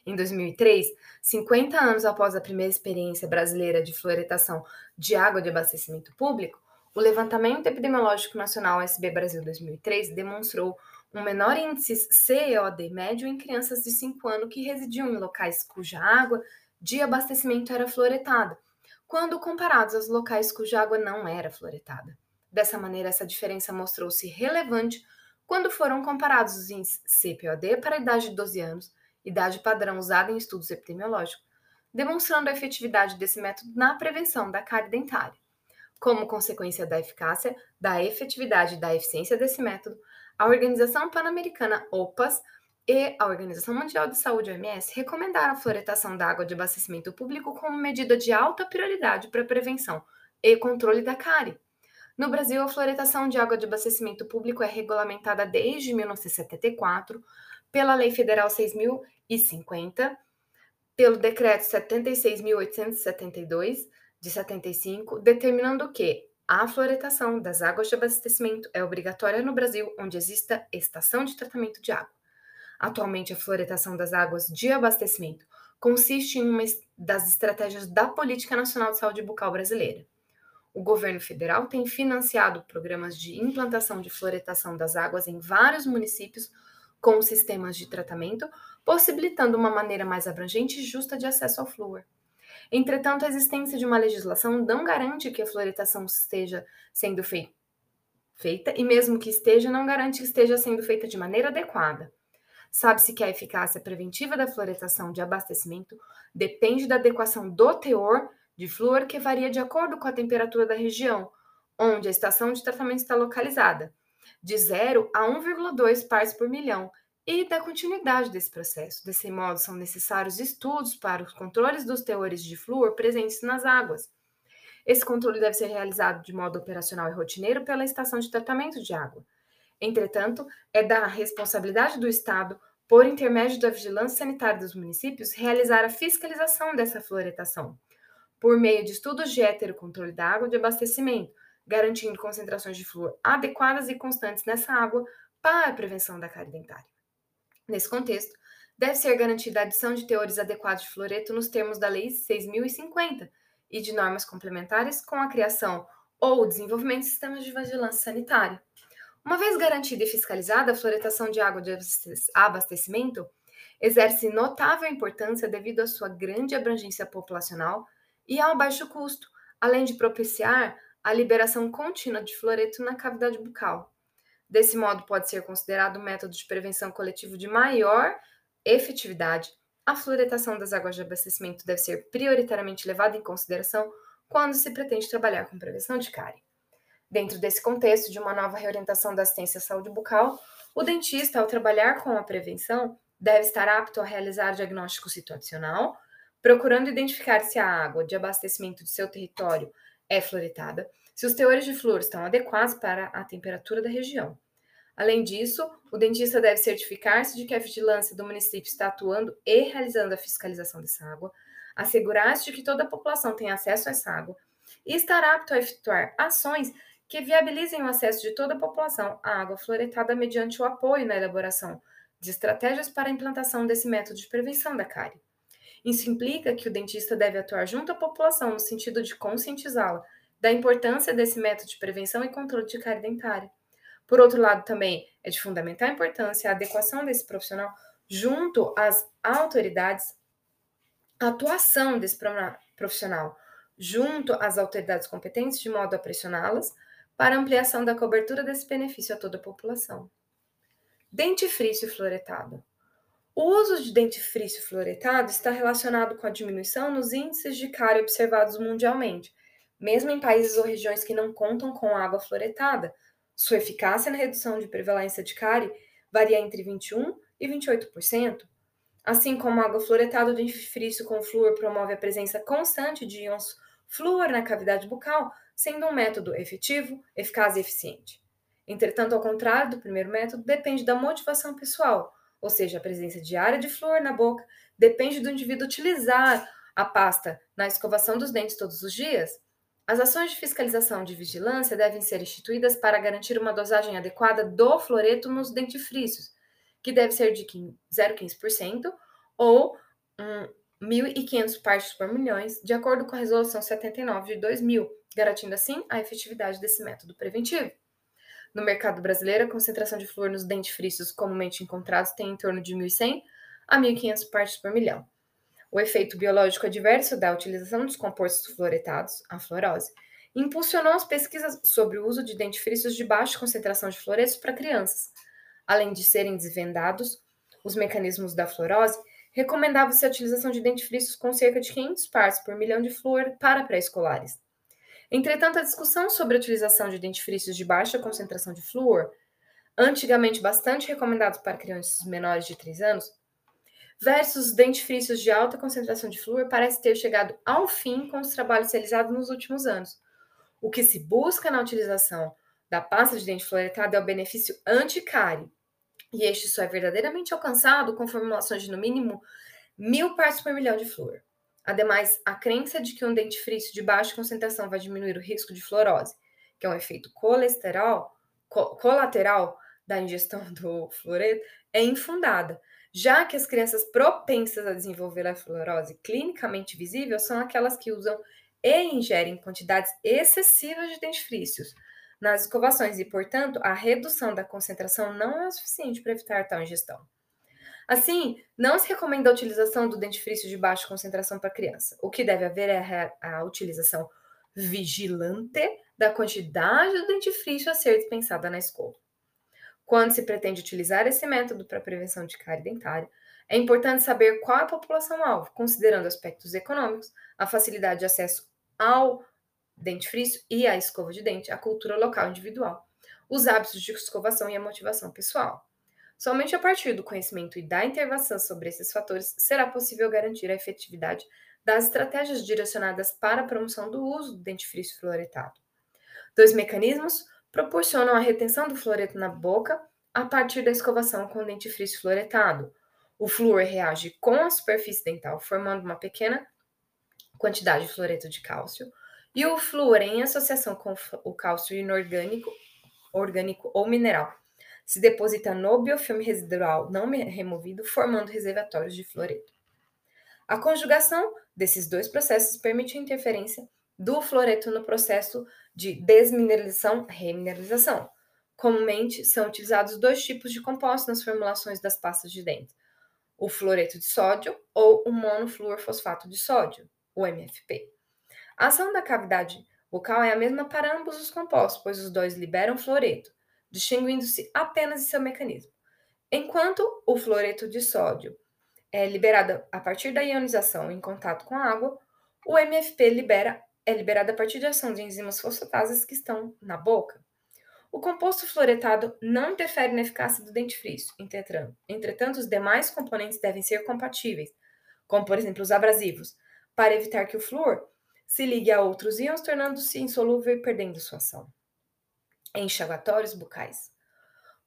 Em 2003, 50 anos após a primeira experiência brasileira de fluoretação de água de abastecimento público, o levantamento epidemiológico nacional SB Brasil 2003 demonstrou um menor índice CEOD médio em crianças de 5 anos que residiam em locais cuja água de abastecimento era fluoretada, quando comparados aos locais cuja água não era fluoretada. Dessa maneira, essa diferença mostrou-se relevante quando foram comparados os índices CPOD para a idade de 12 anos, idade padrão usada em estudos epidemiológicos, demonstrando a efetividade desse método na prevenção da cárie dentária. Como consequência da eficácia, da efetividade e da eficiência desse método, a Organização Pan-Americana OPAS e a Organização Mundial de Saúde, OMS, recomendaram a fluoretação da água de abastecimento público como medida de alta prioridade para prevenção e controle da cárie. No Brasil, a fluoretação de água de abastecimento público é regulamentada desde 1974 pela Lei Federal 6050, pelo Decreto 76.872 de 75, determinando que a fluoretação das águas de abastecimento é obrigatória no Brasil, onde exista estação de tratamento de água. Atualmente, a fluoretação das águas de abastecimento consiste em uma das estratégias da Política Nacional de Saúde Bucal Brasileira. O governo federal tem financiado programas de implantação de fluoretação das águas em vários municípios com sistemas de tratamento, possibilitando uma maneira mais abrangente e justa de acesso ao flúor. Entretanto, a existência de uma legislação não garante que a fluoretação esteja sendo feita, feita e mesmo que esteja, não garante que esteja sendo feita de maneira adequada. Sabe-se que a eficácia preventiva da fluoretação de abastecimento depende da adequação do teor de flúor que varia de acordo com a temperatura da região onde a estação de tratamento está localizada, de 0 a 1,2 partes por milhão, e da continuidade desse processo. Desse modo, são necessários estudos para os controles dos teores de flúor presentes nas águas. Esse controle deve ser realizado de modo operacional e rotineiro pela estação de tratamento de água. Entretanto, é da responsabilidade do Estado, por intermédio da vigilância sanitária dos municípios, realizar a fiscalização dessa fluoretação, por meio de estudos de heterocontrole da água de abastecimento, garantindo concentrações de flúor adequadas e constantes nessa água para a prevenção da cárie dentária. Nesse contexto, deve ser garantida a adição de teores adequados de fluoreto nos termos da Lei 6050 e de normas complementares com a criação ou desenvolvimento de sistemas de vigilância sanitária. Uma vez garantida e fiscalizada, a fluoretação de água de abastecimento exerce notável importância devido à sua grande abrangência populacional e ao baixo custo, além de propiciar a liberação contínua de fluoreto na cavidade bucal. Desse modo, pode ser considerado um método de prevenção coletivo de maior efetividade. A fluoretação das águas de abastecimento deve ser prioritariamente levada em consideração quando se pretende trabalhar com prevenção de cárie. Dentro desse contexto de uma nova reorientação da assistência à saúde bucal, o dentista, ao trabalhar com a prevenção, deve estar apto a realizar diagnóstico situacional, procurando identificar se a água de abastecimento de seu território é fluoretada, se os teores de flúor estão adequados para a temperatura da região. Além disso, o dentista deve certificar-se de que a vigilância do município está atuando e realizando a fiscalização dessa água, assegurar-se de que toda a população tem acesso a essa água e estar apto a efetuar ações que viabilizem o acesso de toda a população à água fluoretada mediante o apoio na elaboração de estratégias para a implantação desse método de prevenção da cárie. Isso implica que o dentista deve atuar junto à população no sentido de conscientizá-la da importância desse método de prevenção e controle de cárie dentária. Por outro lado, também é de fundamental importância a adequação desse profissional junto às autoridades, a atuação desse profissional junto às autoridades competentes, de modo a pressioná-las para ampliação da cobertura desse benefício a toda a população. Dentifrício fluoretado. O uso de dentifrício fluoretado está relacionado com a diminuição nos índices de cárie observados mundialmente, mesmo em países ou regiões que não contam com água fluoretada. Sua eficácia na redução de prevalência de cárie varia entre 21 e 28%. Assim como a água fluoretada, o dentifrício com flúor promove a presença constante de íons flúor na cavidade bucal, sendo um método efetivo, eficaz e eficiente. Entretanto, ao contrário do primeiro método, depende da motivação pessoal, ou seja, a presença diária de flúor na boca depende do indivíduo utilizar a pasta na escovação dos dentes todos os dias. As ações de fiscalização de vigilância devem ser instituídas para garantir uma dosagem adequada do fluoreto nos dentifrícios, que deve ser de 0,15% ou um, 1.500 partes por milhões, de acordo com a Resolução 79 de 2000, garantindo assim a efetividade desse método preventivo. No mercado brasileiro, a concentração de flúor nos dentifrícios comumente encontrados tem em torno de 1.100 a 1.500 partes por milhão. O efeito biológico adverso da utilização dos compostos fluoretados, a fluorose, impulsionou as pesquisas sobre o uso de dentifrícios de baixa concentração de fluoretos para crianças. Além de serem desvendados os mecanismos da fluorose, recomendava-se a utilização de dentifrícios com cerca de 500 partes por milhão de flúor para pré-escolares. Entretanto, a discussão sobre a utilização de dentifrícios de baixa concentração de flúor, antigamente bastante recomendados para crianças menores de 3 anos, versus dentifrícios de alta concentração de flúor, parece ter chegado ao fim com os trabalhos realizados nos últimos anos. O que se busca na utilização da pasta de dente fluoretada é o benefício anticárie, e este só é verdadeiramente alcançado com formulações de no mínimo mil partes por milhão de flúor. Ademais, a crença de que um dentifrício de baixa concentração vai diminuir o risco de fluorose, que é um efeito colesterol, co colateral da ingestão do fluoreto, é infundada, já que as crianças propensas a desenvolver a fluorose clinicamente visível são aquelas que usam e ingerem quantidades excessivas de dentifrícios, nas escovações e, portanto, a redução da concentração não é o suficiente para evitar tal ingestão. Assim, não se recomenda a utilização do dentifrício de baixa concentração para criança. O que deve haver é a, a utilização vigilante da quantidade do dentifrício a ser dispensada na escova. Quando se pretende utilizar esse método para prevenção de cárie dentária, é importante saber qual é a população-alvo, considerando aspectos econômicos, a facilidade de acesso ao dentifrício e a escova de dente, a cultura local individual, os hábitos de escovação e a motivação pessoal. Somente a partir do conhecimento e da intervenção sobre esses fatores será possível garantir a efetividade das estratégias direcionadas para a promoção do uso do dentifrício fluoretado. Dois mecanismos proporcionam a retenção do fluoreto na boca a partir da escovação com dentifrício fluoretado. O flúor reage com a superfície dental, formando uma pequena quantidade de fluoreto de cálcio, e o flúor, em associação com o cálcio inorgânico, orgânico ou mineral, se deposita no biofilme residual não removido, formando reservatórios de fluoreto. A conjugação desses dois processos permite a interferência do fluoreto no processo de desmineralização-remineralização. Comumente são utilizados dois tipos de compostos nas formulações das pastas de dente: o fluoreto de sódio ou o monofluorfosfato de sódio, o MFP. A ação da cavidade bucal é a mesma para ambos os compostos, pois os dois liberam fluoreto, distinguindo-se apenas em seu mecanismo. Enquanto o fluoreto de sódio é liberado a partir da ionização em contato com a água, o MFP libera, é liberado a partir da ação de enzimas fosfatases que estão na boca. O composto fluoretado não interfere na eficácia do dentifrício, entretanto, os demais componentes devem ser compatíveis, como por exemplo os abrasivos, para evitar que o flúor se ligue a outros íons, tornando-se insolúvel e perdendo sua ação. Enxaguatórios bucais.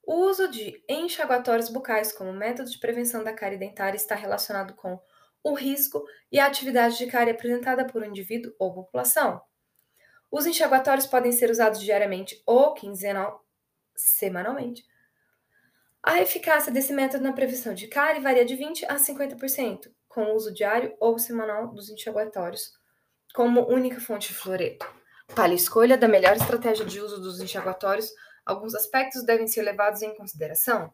O uso de enxaguatórios bucais como método de prevenção da cárie dentária está relacionado com o risco e a atividade de cárie apresentada por um indivíduo ou população. Os enxaguatórios podem ser usados diariamente ou quinzenal, semanalmente. A eficácia desse método na prevenção de cárie varia de 20 a 50%, com o uso diário ou semanal dos enxaguatórios como única fonte de fluoreto. Para a escolha da melhor estratégia de uso dos enxaguatórios, alguns aspectos devem ser levados em consideração.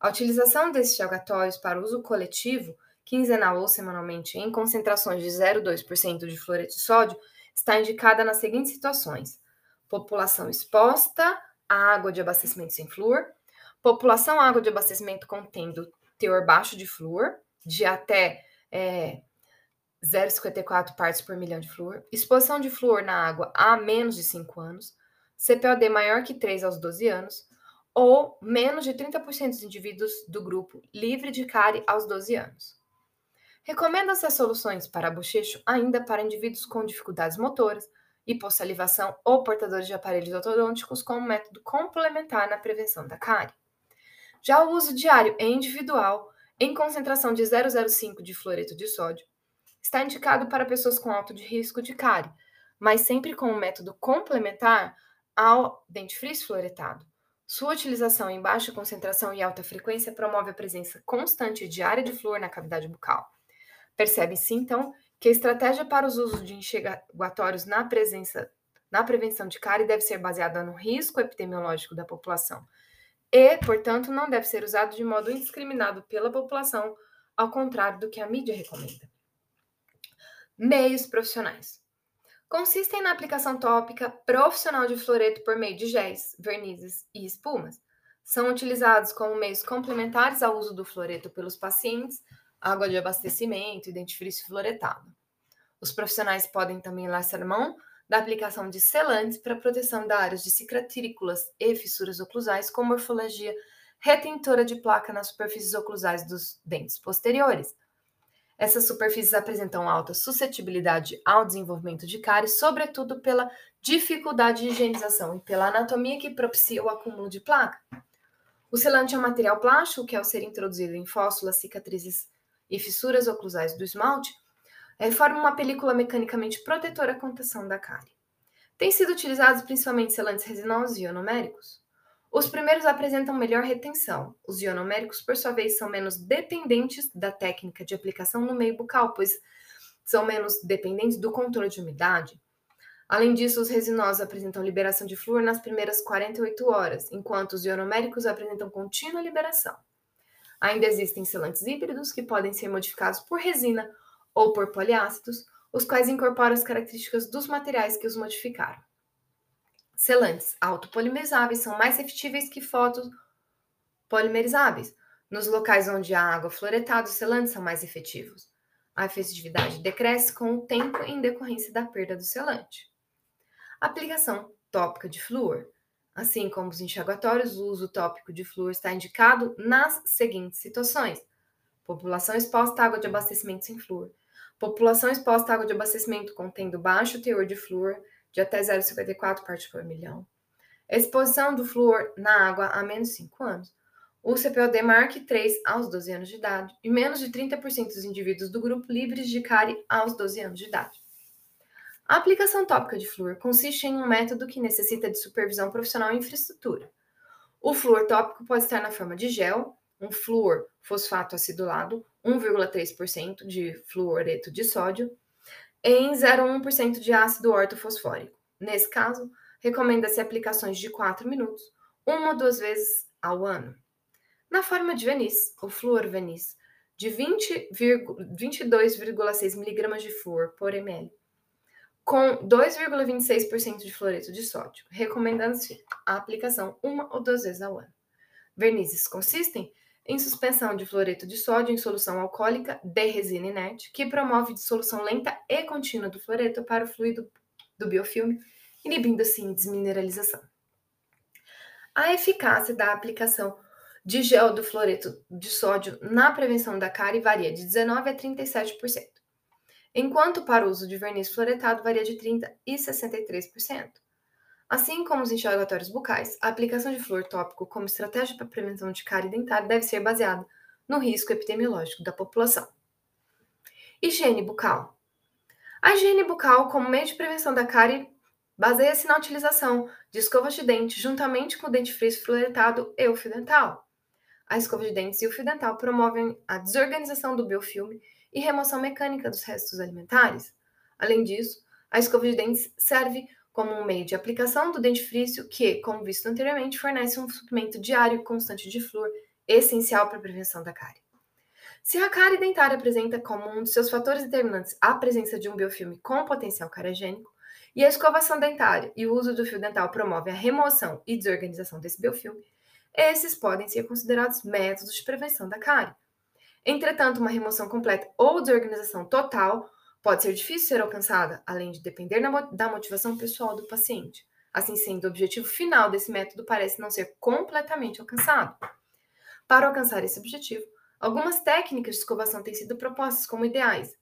A utilização desses enxaguatórios para uso coletivo, quinzenal ou semanalmente, em concentrações de 0,2% de fluoreto de sódio, está indicada nas seguintes situações: população exposta à água de abastecimento sem flúor, população água de abastecimento contendo teor baixo de flúor, de até é, 0,54 partes por milhão de flúor, exposição de flúor na água há menos de 5 anos, CPOD maior que 3 aos 12 anos, ou menos de 30% dos indivíduos do grupo livre de cárie aos 12 anos. Recomenda-se as soluções para bochecho ainda para indivíduos com dificuldades motoras, hipossalivação ou portadores de aparelhos ortodônticos como método complementar na prevenção da cárie. Já o uso diário e individual, em concentração de 0,05 de fluoreto de sódio, está indicado para pessoas com alto de risco de cárie, mas sempre com um método complementar ao dentifrício fluoretado. Sua utilização em baixa concentração e alta frequência promove a presença constante e diária de flúor na cavidade bucal. Percebe-se, então, que a estratégia para os usos de enxergatórios na, presença, na prevenção de cárie deve ser baseada no risco epidemiológico da população e, portanto, não deve ser usado de modo indiscriminado pela população, ao contrário do que a mídia recomenda. Meios profissionais. Consistem na aplicação tópica profissional de fluoreto por meio de géis, vernizes e espumas. São utilizados como meios complementares ao uso do fluoreto pelos pacientes, água de abastecimento e dentifrício fluoretado. Os profissionais podem também lançar mão da aplicação de selantes para proteção da áreas de cicatículas e fissuras oclusais com morfologia retentora de placa nas superfícies oclusais dos dentes posteriores, essas superfícies apresentam alta suscetibilidade ao desenvolvimento de cáries, sobretudo pela dificuldade de higienização e pela anatomia que propicia o acúmulo de placa. O selante é um material plástico que, ao ser introduzido em fóssulas, cicatrizes e fissuras oclusais do esmalte, forma uma película mecanicamente protetora à contação da cárie. Tem sido utilizados principalmente selantes resinosos e ionoméricos. Os primeiros apresentam melhor retenção. Os ionoméricos, por sua vez, são menos dependentes da técnica de aplicação no meio bucal, pois são menos dependentes do controle de umidade. Além disso, os resinosos apresentam liberação de flúor nas primeiras 48 horas, enquanto os ionoméricos apresentam contínua liberação. Ainda existem selantes híbridos que podem ser modificados por resina ou por poliácidos, os quais incorporam as características dos materiais que os modificaram. Selantes autopolimerizáveis são mais efetíveis que fotopolimerizáveis. Nos locais onde há água fluoretada, os selantes são mais efetivos. A efetividade decresce com o tempo em decorrência da perda do selante. Aplicação tópica de flúor. Assim como os enxaguatórios, o uso tópico de flúor está indicado nas seguintes situações: população exposta à água de abastecimento sem flúor, população exposta à água de abastecimento contendo baixo teor de flúor, de até 0,54 partes por milhão. exposição do flúor na água há menos de 5 anos. O CPOD maior que 3 aos 12 anos de idade e menos de 30% dos indivíduos do grupo livres de cárie aos 12 anos de idade. A aplicação tópica de flúor consiste em um método que necessita de supervisão profissional e infraestrutura. O flúor tópico pode estar na forma de gel, um flúor fosfato acidulado, 1,3% de fluoreto de sódio, em 0,1% de ácido ortofosfórico. Nesse caso, recomenda-se aplicações de 4 minutos, uma ou duas vezes ao ano. Na forma de verniz, o flúor verniz, de 22,6 mg de flúor por ml, com 2,26% de fluoreto de sódio, recomendando-se a aplicação uma ou duas vezes ao ano. Vernizes consistem em suspensão de fluoreto de sódio em solução alcoólica de resina inerte, que promove dissolução lenta e contínua do fluoreto para o fluido do biofilme, inibindo assim desmineralização. A eficácia da aplicação de gel do fluoreto de sódio na prevenção da cárie varia de 19 a 37%, enquanto para o uso de verniz fluoretado varia de 30 e 63%. Assim como os enxergatórios bucais, a aplicação de flúor tópico como estratégia para prevenção de cárie dentária deve ser baseada no risco epidemiológico da população. Higiene bucal. A higiene bucal, como meio de prevenção da cárie, baseia-se na utilização de escovas de dente juntamente com o dentifrício fluoretado e o fio dental. A escova de dentes e o fio dental promovem a desorganização do biofilme e remoção mecânica dos restos alimentares. Além disso, a escova de dentes serve como um meio de aplicação do dentifrício que, como visto anteriormente, fornece um suplemento diário constante de flúor, essencial para a prevenção da cárie. Se a cárie dentária apresenta como um dos seus fatores determinantes a presença de um biofilme com potencial cariogênico, e a escovação dentária e o uso do fio dental promove a remoção e desorganização desse biofilme, esses podem ser considerados métodos de prevenção da cárie. Entretanto, uma remoção completa ou desorganização total pode ser difícil ser alcançada, além de depender da motivação pessoal do paciente. Assim sendo, o objetivo final desse método parece não ser completamente alcançado. Para alcançar esse objetivo, algumas técnicas de escovação têm sido propostas como ideais,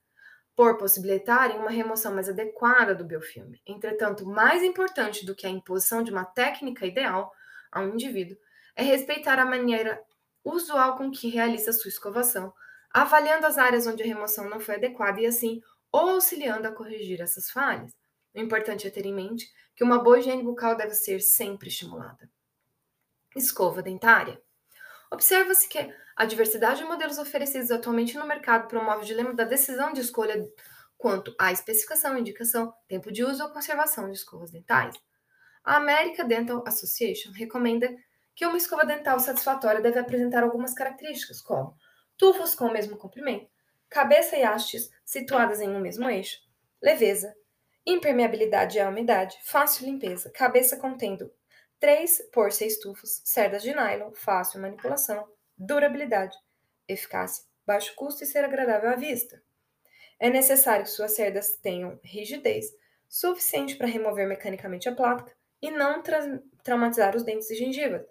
por possibilitarem uma remoção mais adequada do biofilme. Entretanto, mais importante do que a imposição de uma técnica ideal a um indivíduo é respeitar a maneira usual com que realiza sua escovação, avaliando as áreas onde a remoção não foi adequada e assim ou auxiliando a corrigir essas falhas. O importante é ter em mente que uma boa higiene bucal deve ser sempre estimulada. Escova dentária. Observa-se que a diversidade de modelos oferecidos atualmente no mercado promove o dilema da decisão de escolha quanto à especificação, indicação, tempo de uso ou conservação de escovas dentais. A American Dental Association recomenda que uma escova dental satisfatória deve apresentar algumas características, como tufos com o mesmo comprimento, cabeça e hastes situadas em um mesmo eixo, leveza, impermeabilidade à umidade, fácil limpeza, cabeça contendo 3 por 6 tufos, cerdas de nylon, fácil manipulação, durabilidade, eficácia, baixo custo e ser agradável à vista. É necessário que suas cerdas tenham rigidez suficiente para remover mecanicamente a placa e não tra traumatizar os dentes e gengivas,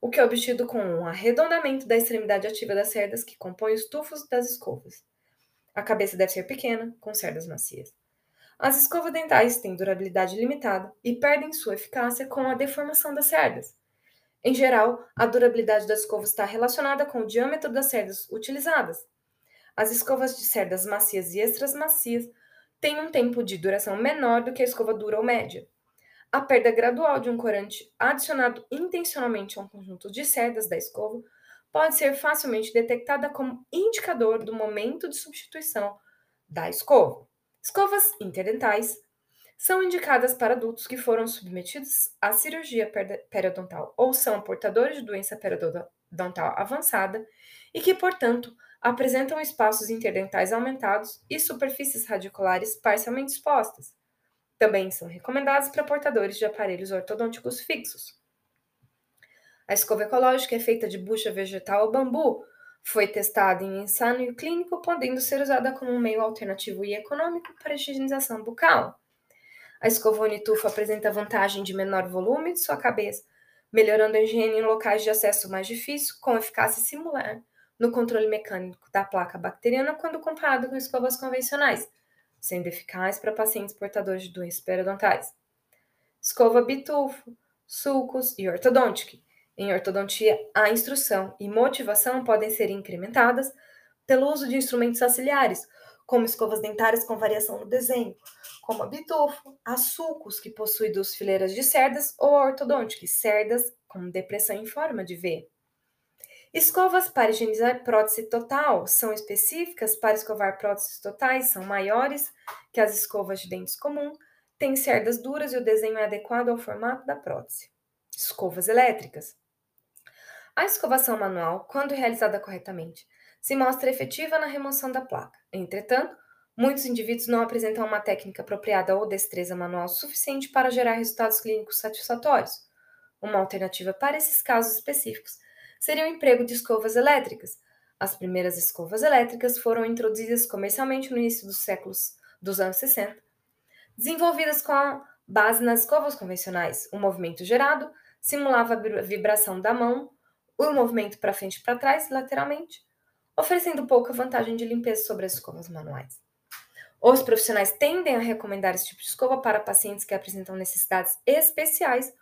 o que é obtido com um arredondamento da extremidade ativa das cerdas que compõem os tufos das escovas. A cabeça deve ser pequena, com cerdas macias. As escovas dentais têm durabilidade limitada e perdem sua eficácia com a deformação das cerdas. Em geral, a durabilidade das escovas está relacionada com o diâmetro das cerdas utilizadas. As escovas de cerdas macias e extras macias têm um tempo de duração menor do que a escova dura ou média. A perda gradual de um corante adicionado intencionalmente a um conjunto de cerdas da escova pode ser facilmente detectada como indicador do momento de substituição da escova. Escovas interdentais são indicadas para adultos que foram submetidos à cirurgia periodontal ou são portadores de doença periodontal avançada e que, portanto, apresentam espaços interdentais aumentados e superfícies radiculares parcialmente expostas. Também são recomendados para portadores de aparelhos ortodônticos fixos. A escova ecológica é feita de bucha vegetal ou bambu. Foi testada em ensaio clínico, podendo ser usada como um meio alternativo e econômico para higienização bucal. A escova unitufa apresenta vantagem de menor volume de sua cabeça, melhorando a higiene em locais de acesso mais difícil, com eficácia similar no controle mecânico da placa bacteriana quando comparado com escovas convencionais, sendo eficaz para pacientes portadores de doenças periodontais. Escova bitufo, sulcos e ortodôntica. Em ortodontia, a instrução e motivação podem ser incrementadas pelo uso de instrumentos auxiliares, como escovas dentárias com variação no desenho, como a bitufo, a sulcos, que possui duas fileiras de cerdas, ou a ortodôntica, cerdas com depressão em forma de V. Escovas para higienizar prótese total são específicas para escovar próteses totais, são maiores que as escovas de dentes comum, têm cerdas duras e o desenho é adequado ao formato da prótese. Escovas elétricas. A escovação manual, quando realizada corretamente, se mostra efetiva na remoção da placa. Entretanto, muitos indivíduos não apresentam uma técnica apropriada ou destreza manual suficiente para gerar resultados clínicos satisfatórios. Uma alternativa para esses casos específicos seria o emprego de escovas elétricas. As primeiras escovas elétricas foram introduzidas comercialmente no início dos séculos dos anos 60, desenvolvidas com base nas escovas convencionais. O movimento gerado simulava a vibração da mão, o movimento para frente e para trás, lateralmente, oferecendo pouca vantagem de limpeza sobre as escovas manuais. Os profissionais tendem a recomendar esse tipo de escova para pacientes que apresentam necessidades especiais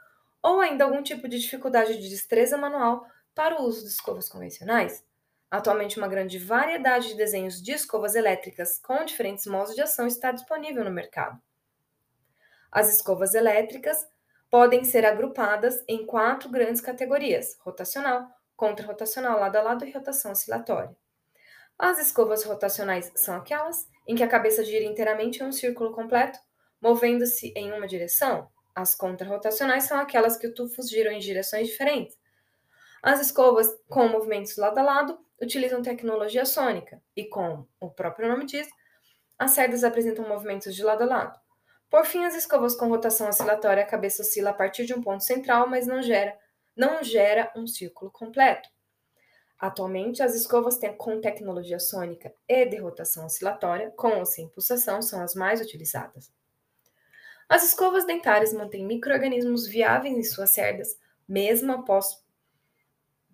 ou ainda algum tipo de dificuldade de destreza manual para o uso de escovas convencionais. Atualmente, uma grande variedade de desenhos de escovas elétricas com diferentes modos de ação está disponível no mercado. As escovas elétricas podem ser agrupadas em quatro grandes categorias: rotacional, contra-rotacional, lado a lado e rotação oscilatória. As escovas rotacionais são aquelas em que a cabeça gira inteiramente em um círculo completo, movendo-se em uma direção. As contrarrotacionais são aquelas que os tufos giram em direções diferentes. As escovas com movimentos lado a lado utilizam tecnologia sônica e, como o próprio nome diz, as cerdas apresentam movimentos de lado a lado. Por fim, as escovas com rotação oscilatória, a cabeça oscila a partir de um ponto central, mas não gera, não gera um círculo completo. Atualmente, as escovas com tecnologia sônica e de rotação oscilatória, com ou sem pulsação, são as mais utilizadas. As escovas dentárias mantêm microorganismos viáveis em suas cerdas, mesmo após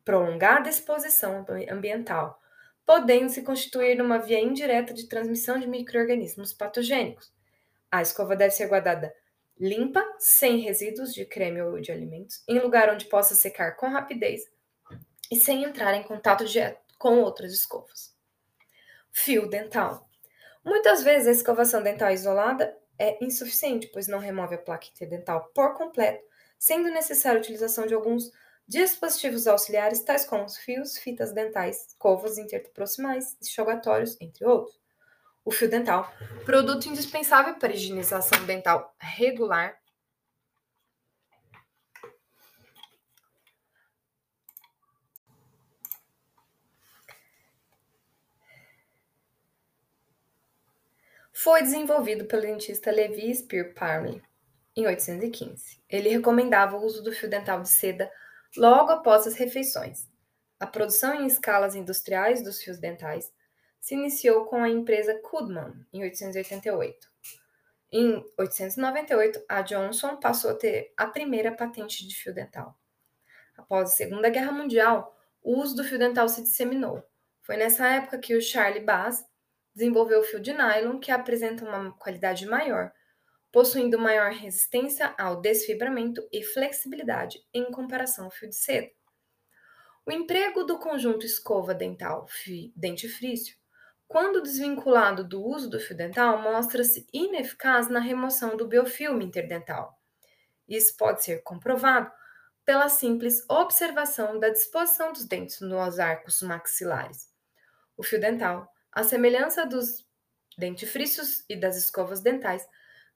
prolongada exposição ambiental, podendo se constituir numa via indireta de transmissão de microorganismos patogênicos. A escova deve ser guardada limpa, sem resíduos de creme ou de alimentos, em lugar onde possa secar com rapidez e sem entrar em contato direto com outras escovas. Fio dental. Muitas vezes a escovação dental isolada é insuficiente, pois não remove a placa interdental por completo, sendo necessária a utilização de alguns dispositivos auxiliares, tais como os fios, fitas dentais, escovas interproximais, enxugatórios, entre outros. O fio dental, produto indispensável para higienização dental regular. Foi desenvolvido pelo dentista Levi Spear Parley em 1815. Ele recomendava o uso do fio dental de seda logo após as refeições. A produção em escalas industriais dos fios dentais se iniciou com a empresa Kudman, em 1888. Em 898, a Johnson passou a ter a primeira patente de fio dental. Após a Segunda Guerra Mundial, o uso do fio dental se disseminou. Foi nessa época que o Charlie Bass desenvolveu o fio de nylon, que apresenta uma qualidade maior, possuindo maior resistência ao desfibramento e flexibilidade em comparação ao fio de seda. O emprego do conjunto escova dental dentifrício quando desvinculado do uso do fio dental, mostra-se ineficaz na remoção do biofilme interdental. Isso pode ser comprovado pela simples observação da disposição dos dentes nos arcos maxilares. O fio dental, à semelhança dos dentifrícios e das escovas dentais,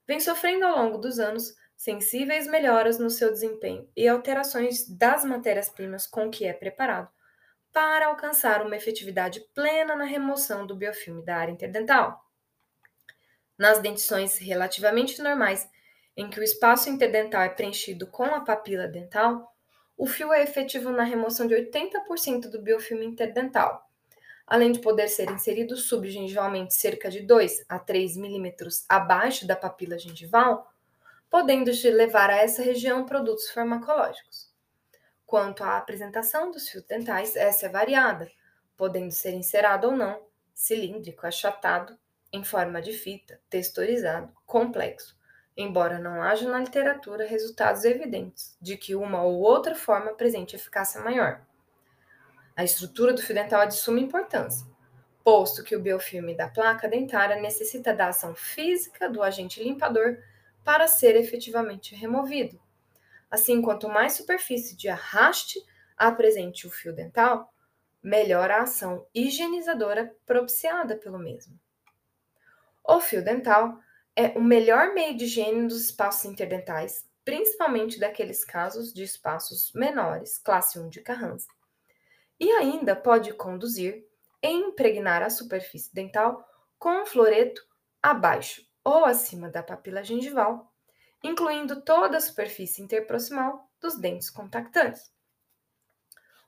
vem sofrendo ao longo dos anos sensíveis melhoras no seu desempenho e alterações das matérias-primas com que é preparado, para alcançar uma efetividade plena na remoção do biofilme da área interdental. Nas dentições relativamente normais, em que o espaço interdental é preenchido com a papila dental, o fio é efetivo na remoção de 80% do biofilme interdental, além de poder ser inserido subgengivalmente cerca de 2 a 3 milímetros abaixo da papila gengival, podendo levar a essa região produtos farmacológicos. Quanto à apresentação dos fios dentais, essa é variada, podendo ser encerado ou não, cilíndrico, achatado, em forma de fita, texturizado, complexo, embora não haja na literatura resultados evidentes de que uma ou outra forma apresente eficácia maior. A estrutura do fio dental é de suma importância, posto que o biofilme da placa dentária necessita da ação física do agente limpador para ser efetivamente removido. Assim, quanto mais superfície de arraste apresente o fio dental, melhor a ação higienizadora propiciada pelo mesmo. O fio dental é o melhor meio de higiene dos espaços interdentais, principalmente daqueles casos de espaços menores, classe 1 de Carranza. E ainda pode conduzir e impregnar a superfície dental com um floreto abaixo ou acima da papila gengival incluindo toda a superfície interproximal dos dentes contactantes.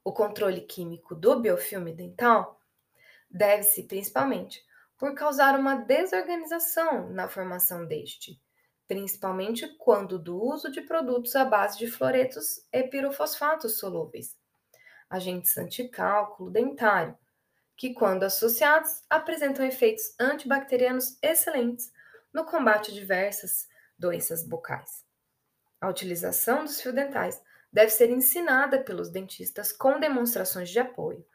O controle químico do biofilme dental deve-se principalmente por causar uma desorganização na formação deste, principalmente quando do uso de produtos à base de fluoretos e pirofosfatos solúveis, agentes anticálculo dentário, que, quando associados, apresentam efeitos antibacterianos excelentes no combate a diversas doenças bucais. A utilização dos fios dentais deve ser ensinada pelos dentistas com demonstrações de apoio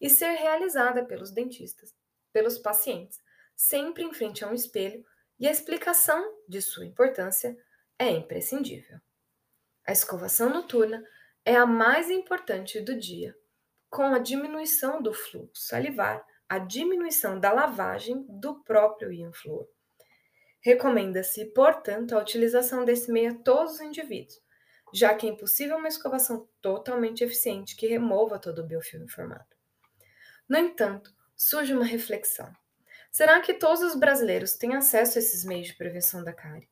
e ser realizada pelos dentistas, pelos pacientes, sempre em frente a um espelho, e a explicação de sua importância é imprescindível. A escovação noturna é a mais importante do dia, com a diminuição do fluxo salivar, a diminuição da lavagem do próprio íon flúor Recomenda-se, portanto, a utilização desse meio a todos os indivíduos, já que é impossível uma escovação totalmente eficiente que remova todo o biofilme formado. No entanto, surge uma reflexão. Será que todos os brasileiros têm acesso a esses meios de prevenção da cárie?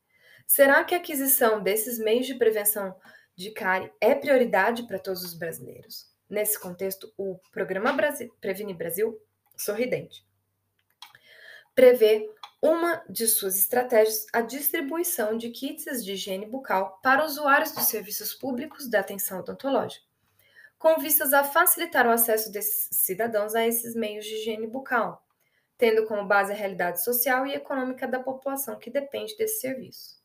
Será que a aquisição desses meios de prevenção de cárie é prioridade para todos os brasileiros? Nesse contexto, o Programa Brasil, Previne Brasil Sorridente prevê uma de suas estratégias a distribuição de kits de higiene bucal para usuários dos serviços públicos da atenção odontológica, com vistas a facilitar o acesso desses cidadãos a esses meios de higiene bucal, tendo como base a realidade social e econômica da população que depende desse serviço.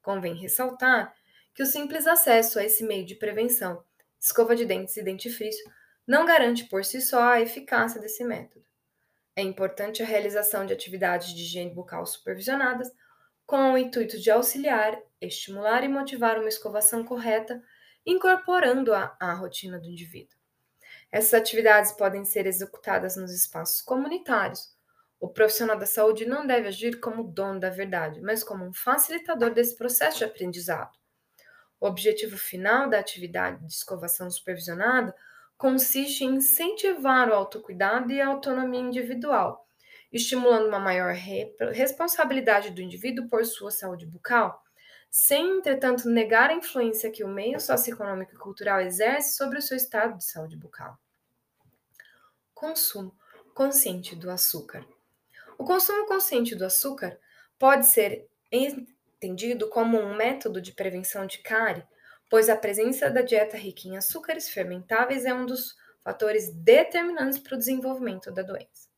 Convém ressaltar que o simples acesso a esse meio de prevenção, escova de dentes e dentifrício, não garante por si só a eficácia desse método. É importante a realização de atividades de higiene bucal supervisionadas, com o intuito de auxiliar, estimular e motivar uma escovação correta, incorporando-a à rotina do indivíduo. Essas atividades podem ser executadas nos espaços comunitários. O profissional da saúde não deve agir como dono da verdade, mas como um facilitador desse processo de aprendizado. O objetivo final da atividade de escovação supervisionada consiste em incentivar o autocuidado e a autonomia individual, estimulando uma maior responsabilidade do indivíduo por sua saúde bucal, sem, entretanto, negar a influência que o meio socioeconômico e cultural exerce sobre o seu estado de saúde bucal. Consumo consciente do açúcar. O consumo consciente do açúcar pode ser entendido como um método de prevenção de cárie pois a presença da dieta rica em açúcares fermentáveis é um dos fatores determinantes para o desenvolvimento da doença.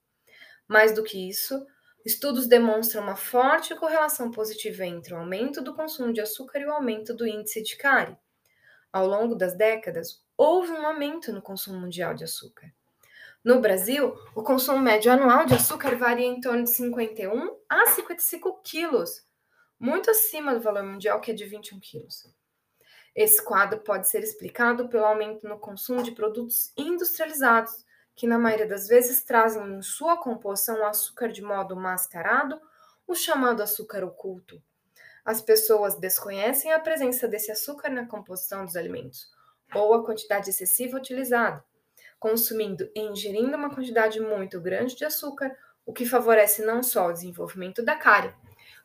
Mais do que isso, estudos demonstram uma forte correlação positiva entre o aumento do consumo de açúcar e o aumento do índice de cárie. Ao longo das décadas, houve um aumento no consumo mundial de açúcar. No Brasil, o consumo médio anual de açúcar varia em torno de 51 a 55 quilos, muito acima do valor mundial, que é de 21 quilos. Esse quadro pode ser explicado pelo aumento no consumo de produtos industrializados, que na maioria das vezes trazem em sua composição o açúcar de modo mascarado, o chamado açúcar oculto. As pessoas desconhecem a presença desse açúcar na composição dos alimentos, ou a quantidade excessiva utilizada, consumindo e ingerindo uma quantidade muito grande de açúcar, o que favorece não só o desenvolvimento da cárie,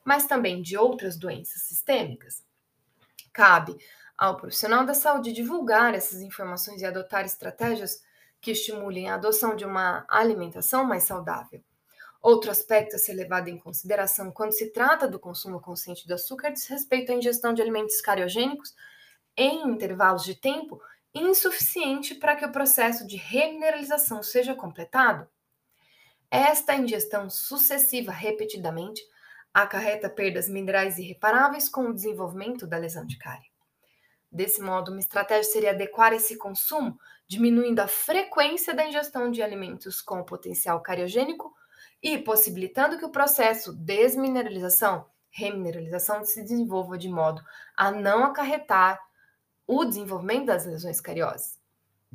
mas também de outras doenças sistêmicas. Cabe ao profissional da saúde divulgar essas informações e adotar estratégias que estimulem a adoção de uma alimentação mais saudável. Outro aspecto a ser levado em consideração quando se trata do consumo consciente do açúcar diz respeito à ingestão de alimentos cariogênicos em intervalos de tempo insuficiente para que o processo de remineralização seja completado. Esta ingestão sucessiva repetidamente acarreta perdas minerais irreparáveis com o desenvolvimento da lesão de cárie. Desse modo, uma estratégia seria adequar esse consumo, diminuindo a frequência da ingestão de alimentos com potencial cariogênico e possibilitando que o processo desmineralização, remineralização se desenvolva de modo a não acarretar o desenvolvimento das lesões cariosas.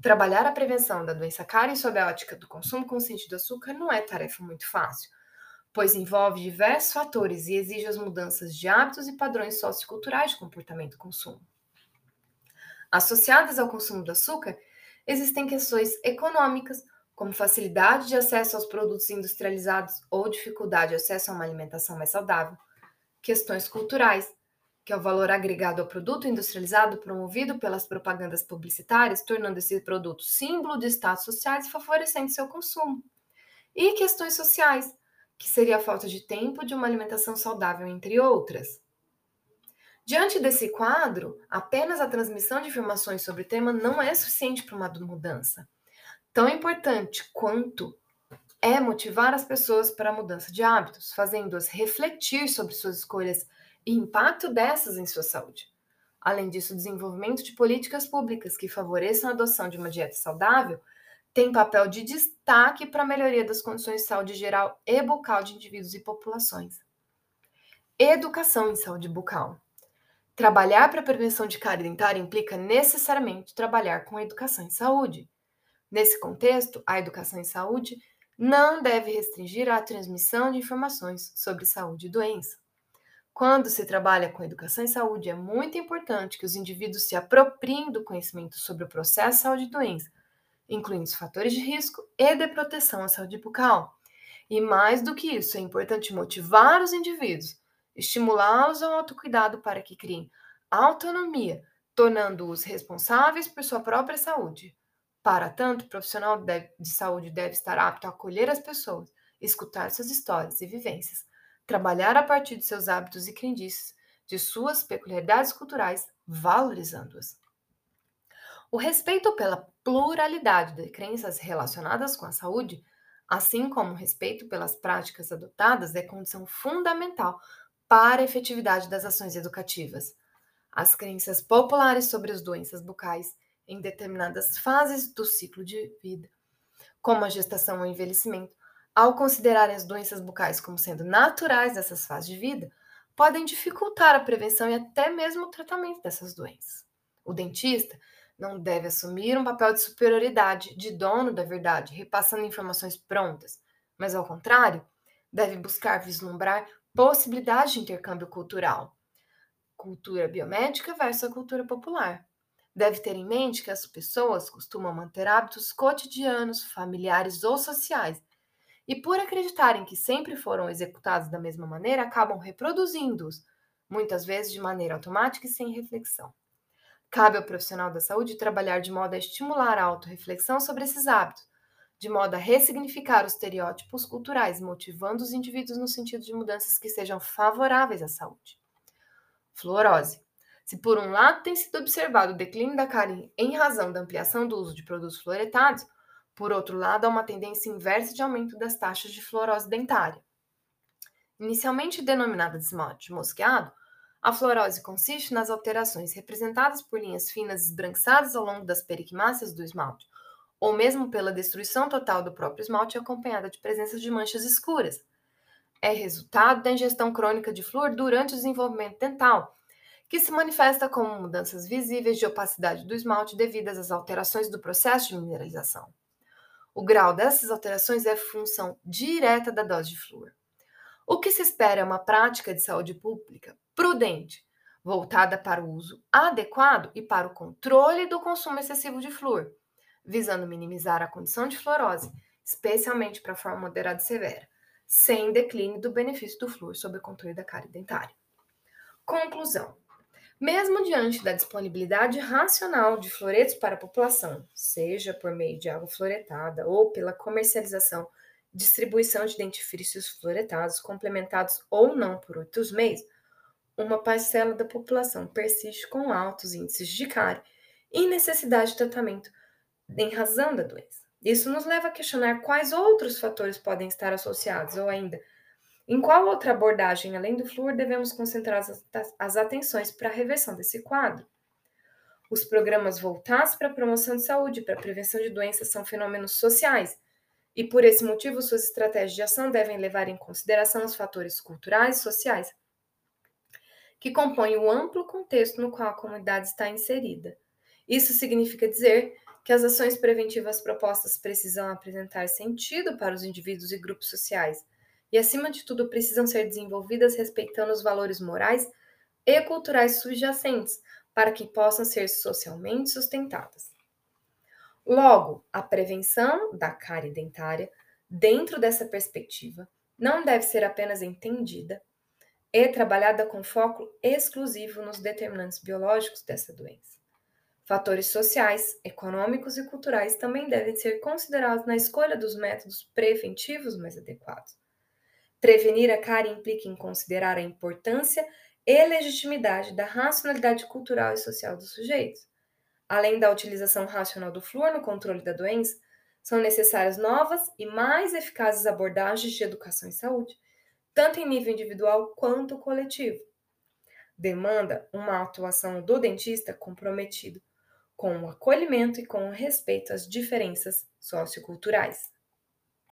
Trabalhar a prevenção da doença cárie sob a ótica do consumo consciente do açúcar não é tarefa muito fácil, pois envolve diversos fatores e exige as mudanças de hábitos e padrões socioculturais de comportamento e consumo. Associadas ao consumo do açúcar, existem questões econômicas, como facilidade de acesso aos produtos industrializados ou dificuldade de acesso a uma alimentação mais saudável, questões culturais, que é o valor agregado ao produto industrializado promovido pelas propagandas publicitárias, tornando esse produto símbolo de status sociais e favorecendo seu consumo. E questões sociais, que seria a falta de tempo de uma alimentação saudável, entre outras. Diante desse quadro, apenas a transmissão de informações sobre o tema não é suficiente para uma mudança. Tão importante quanto é motivar as pessoas para a mudança de hábitos, fazendo-as refletir sobre suas escolhas e impacto dessas em sua saúde. Além disso, o desenvolvimento de políticas públicas que favoreçam a adoção de uma dieta saudável tem papel de destaque para a melhoria das condições de saúde geral e bucal de indivíduos e populações. Educação em saúde bucal. Trabalhar para a prevenção de cárie dentária implica necessariamente trabalhar com a educação em saúde. Nesse contexto, a educação em saúde não deve restringir a transmissão de informações sobre saúde e doença. Quando se trabalha com educação em saúde, é muito importante que os indivíduos se apropriem do conhecimento sobre o processo de saúde e doença, incluindo os fatores de risco e de proteção à saúde bucal. E mais do que isso, é importante motivar os indivíduos, estimulá-los ao autocuidado para que criem autonomia, tornando-os responsáveis por sua própria saúde. Para tanto, o profissional de saúde deve estar apto a acolher as pessoas, escutar suas histórias e vivências, trabalhar a partir de seus hábitos e crendices, de suas peculiaridades culturais, valorizando-as. O respeito pela pluralidade de crenças relacionadas com a saúde, assim como o respeito pelas práticas adotadas, é condição fundamental para a efetividade das ações educativas. As crenças populares sobre as doenças bucais em determinadas fases do ciclo de vida, como a gestação ou envelhecimento, ao considerarem as doenças bucais como sendo naturais dessas fases de vida, podem dificultar a prevenção e até mesmo o tratamento dessas doenças. O dentista não deve assumir um papel de superioridade, de dono da verdade, repassando informações prontas, mas ao contrário, deve buscar vislumbrar possibilidades de intercâmbio cultural. Cultura biomédica versus a cultura popular. Deve ter em mente que as pessoas costumam manter hábitos cotidianos, familiares ou sociais, e por acreditarem que sempre foram executados da mesma maneira, acabam reproduzindo-os, muitas vezes de maneira automática e sem reflexão. Cabe ao profissional da saúde trabalhar de modo a estimular a autorreflexão sobre esses hábitos, de modo a ressignificar os estereótipos culturais, motivando os indivíduos no sentido de mudanças que sejam favoráveis à saúde. Fluorose. Se por um lado tem sido observado o declínio da cárie em razão da ampliação do uso de produtos fluoretados, por outro lado, há uma tendência inversa de aumento das taxas de fluorose dentária. Inicialmente denominada de esmalte mosqueado, a fluorose consiste nas alterações representadas por linhas finas esbranquiçadas ao longo das periquimáceas do esmalte, ou mesmo pela destruição total do próprio esmalte acompanhada de presença de manchas escuras. É resultado da ingestão crônica de flúor durante o desenvolvimento dental, que se manifesta como mudanças visíveis de opacidade do esmalte devidas às alterações do processo de mineralização. O grau dessas alterações é função direta da dose de flúor. O que se espera é uma prática de saúde pública prudente, voltada para o uso adequado e para o controle do consumo excessivo de flúor, visando minimizar a condição de fluorose, especialmente para a forma moderada e severa, sem declínio do benefício do flúor sobre o controle da cárie dentária. Conclusão: mesmo diante da disponibilidade racional de fluoretos para a população, seja por meio de água fluoretada ou pela comercialização distribuição de dentifrícios fluoretados, complementados ou não por outros meios, uma parcela da população persiste com altos índices de cárie e necessidade de tratamento em razão da doença. Isso nos leva a questionar quais outros fatores podem estar associados, ou ainda, em qual outra abordagem, além do flúor, devemos concentrar as, atenções para a reversão desse quadro? Os programas voltados para a promoção de saúde e para a prevenção de doenças são fenômenos sociais, e por esse motivo suas estratégias de ação devem levar em consideração os fatores culturais e sociais que compõem o amplo contexto no qual a comunidade está inserida. Isso significa dizer que as ações preventivas propostas precisam apresentar sentido para os indivíduos e grupos sociais e, acima de tudo, precisam ser desenvolvidas respeitando os valores morais e culturais subjacentes para que possam ser socialmente sustentadas. Logo, a prevenção da cárie dentária, dentro dessa perspectiva, não deve ser apenas entendida, e trabalhada com foco exclusivo nos determinantes biológicos dessa doença. Fatores sociais, econômicos e culturais também devem ser considerados na escolha dos métodos preventivos mais adequados. Prevenir a cárie implica em considerar a importância e legitimidade da racionalidade cultural e social dos sujeitos. Além da utilização racional do flúor no controle da doença, são necessárias novas e mais eficazes abordagens de educação e saúde, tanto em nível individual quanto coletivo. Demanda uma atuação do dentista comprometido com o acolhimento e com o respeito às diferenças socioculturais.